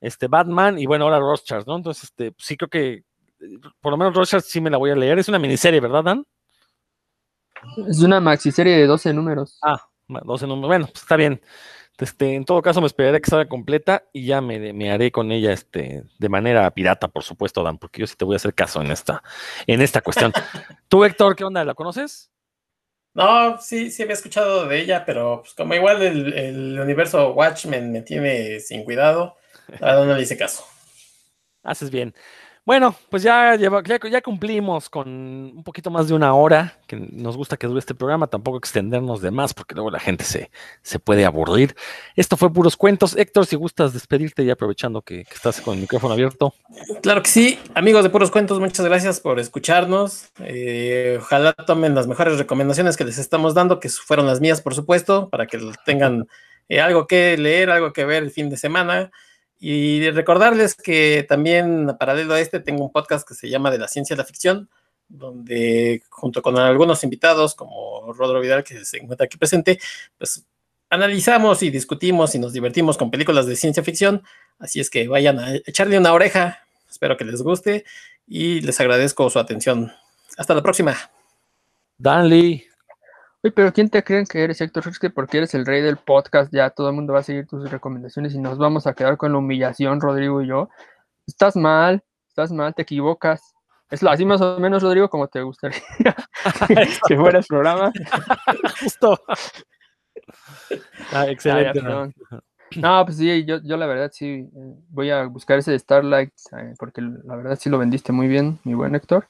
este Batman y bueno, ahora Rothschild, ¿no? Entonces, este, sí creo que por lo menos Rothschild sí me la voy a leer. Es una miniserie, ¿verdad, Dan? Es una maxiserie de 12 números. Ah, 12 números. Bueno, pues está bien. Este, en todo caso, me esperaré que salga completa y ya me, me, haré con ella este, de manera pirata, por supuesto, Dan, porque yo sí te voy a hacer caso en esta, en esta cuestión. ¿Tú, Héctor, qué onda? ¿La conoces? No, sí, sí había escuchado de ella, pero pues como igual el, el universo Watchmen me tiene sin cuidado, a no le hice caso. Haces bien. Bueno, pues ya, ya, cumplimos con un poquito más de una hora, que nos gusta que dure este programa, tampoco extendernos de más, porque luego la gente se, se puede aburrir. Esto fue puros cuentos. Héctor, si gustas despedirte y aprovechando que, estás con el micrófono abierto. Claro que sí, amigos de puros cuentos, muchas gracias por escucharnos. Eh, ojalá tomen las mejores recomendaciones que les estamos dando, que fueron las mías, por supuesto, para que tengan eh, algo que leer, algo que ver el fin de semana. Y recordarles que también, paralelo a este, tengo un podcast que se llama De la Ciencia de la Ficción, donde junto con algunos invitados, como Rodro Vidal, que se encuentra aquí presente, pues analizamos y discutimos y nos divertimos con películas de ciencia ficción. Así es que vayan a echarle una oreja. Espero que les guste y les agradezco su atención. Hasta la próxima. Dan Lee. Uy, pero ¿quién te creen que eres, Héctor? Porque eres el rey del podcast, ya todo el mundo va a seguir tus recomendaciones y nos vamos a quedar con la humillación, Rodrigo y yo. Estás mal, estás mal, te equivocas. Es así más o menos, Rodrigo, como te gustaría que fuera el programa. Justo. Ah, excelente. no, pues sí, yo, yo la verdad sí eh, voy a buscar ese Starlight, eh, porque la verdad sí lo vendiste muy bien, mi buen Héctor.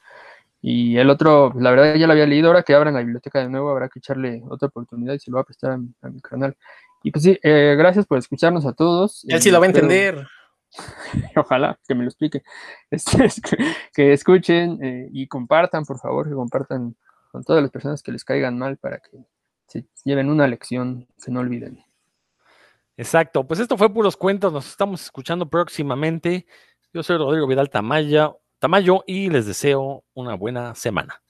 Y el otro, la verdad ya lo había leído, ahora que abran la biblioteca de nuevo habrá que echarle otra oportunidad y se lo va a prestar a mi, canal. Y pues sí, eh, gracias por escucharnos a todos. Él sí lo va a entender. Ojalá que me lo explique. Este, que escuchen eh, y compartan, por favor, que compartan con todas las personas que les caigan mal para que se lleven una lección que no olviden. Exacto, pues esto fue puros cuentos, nos estamos escuchando próximamente. Yo soy Rodrigo Vidal Tamaya, Tamayo y les deseo una buena semana.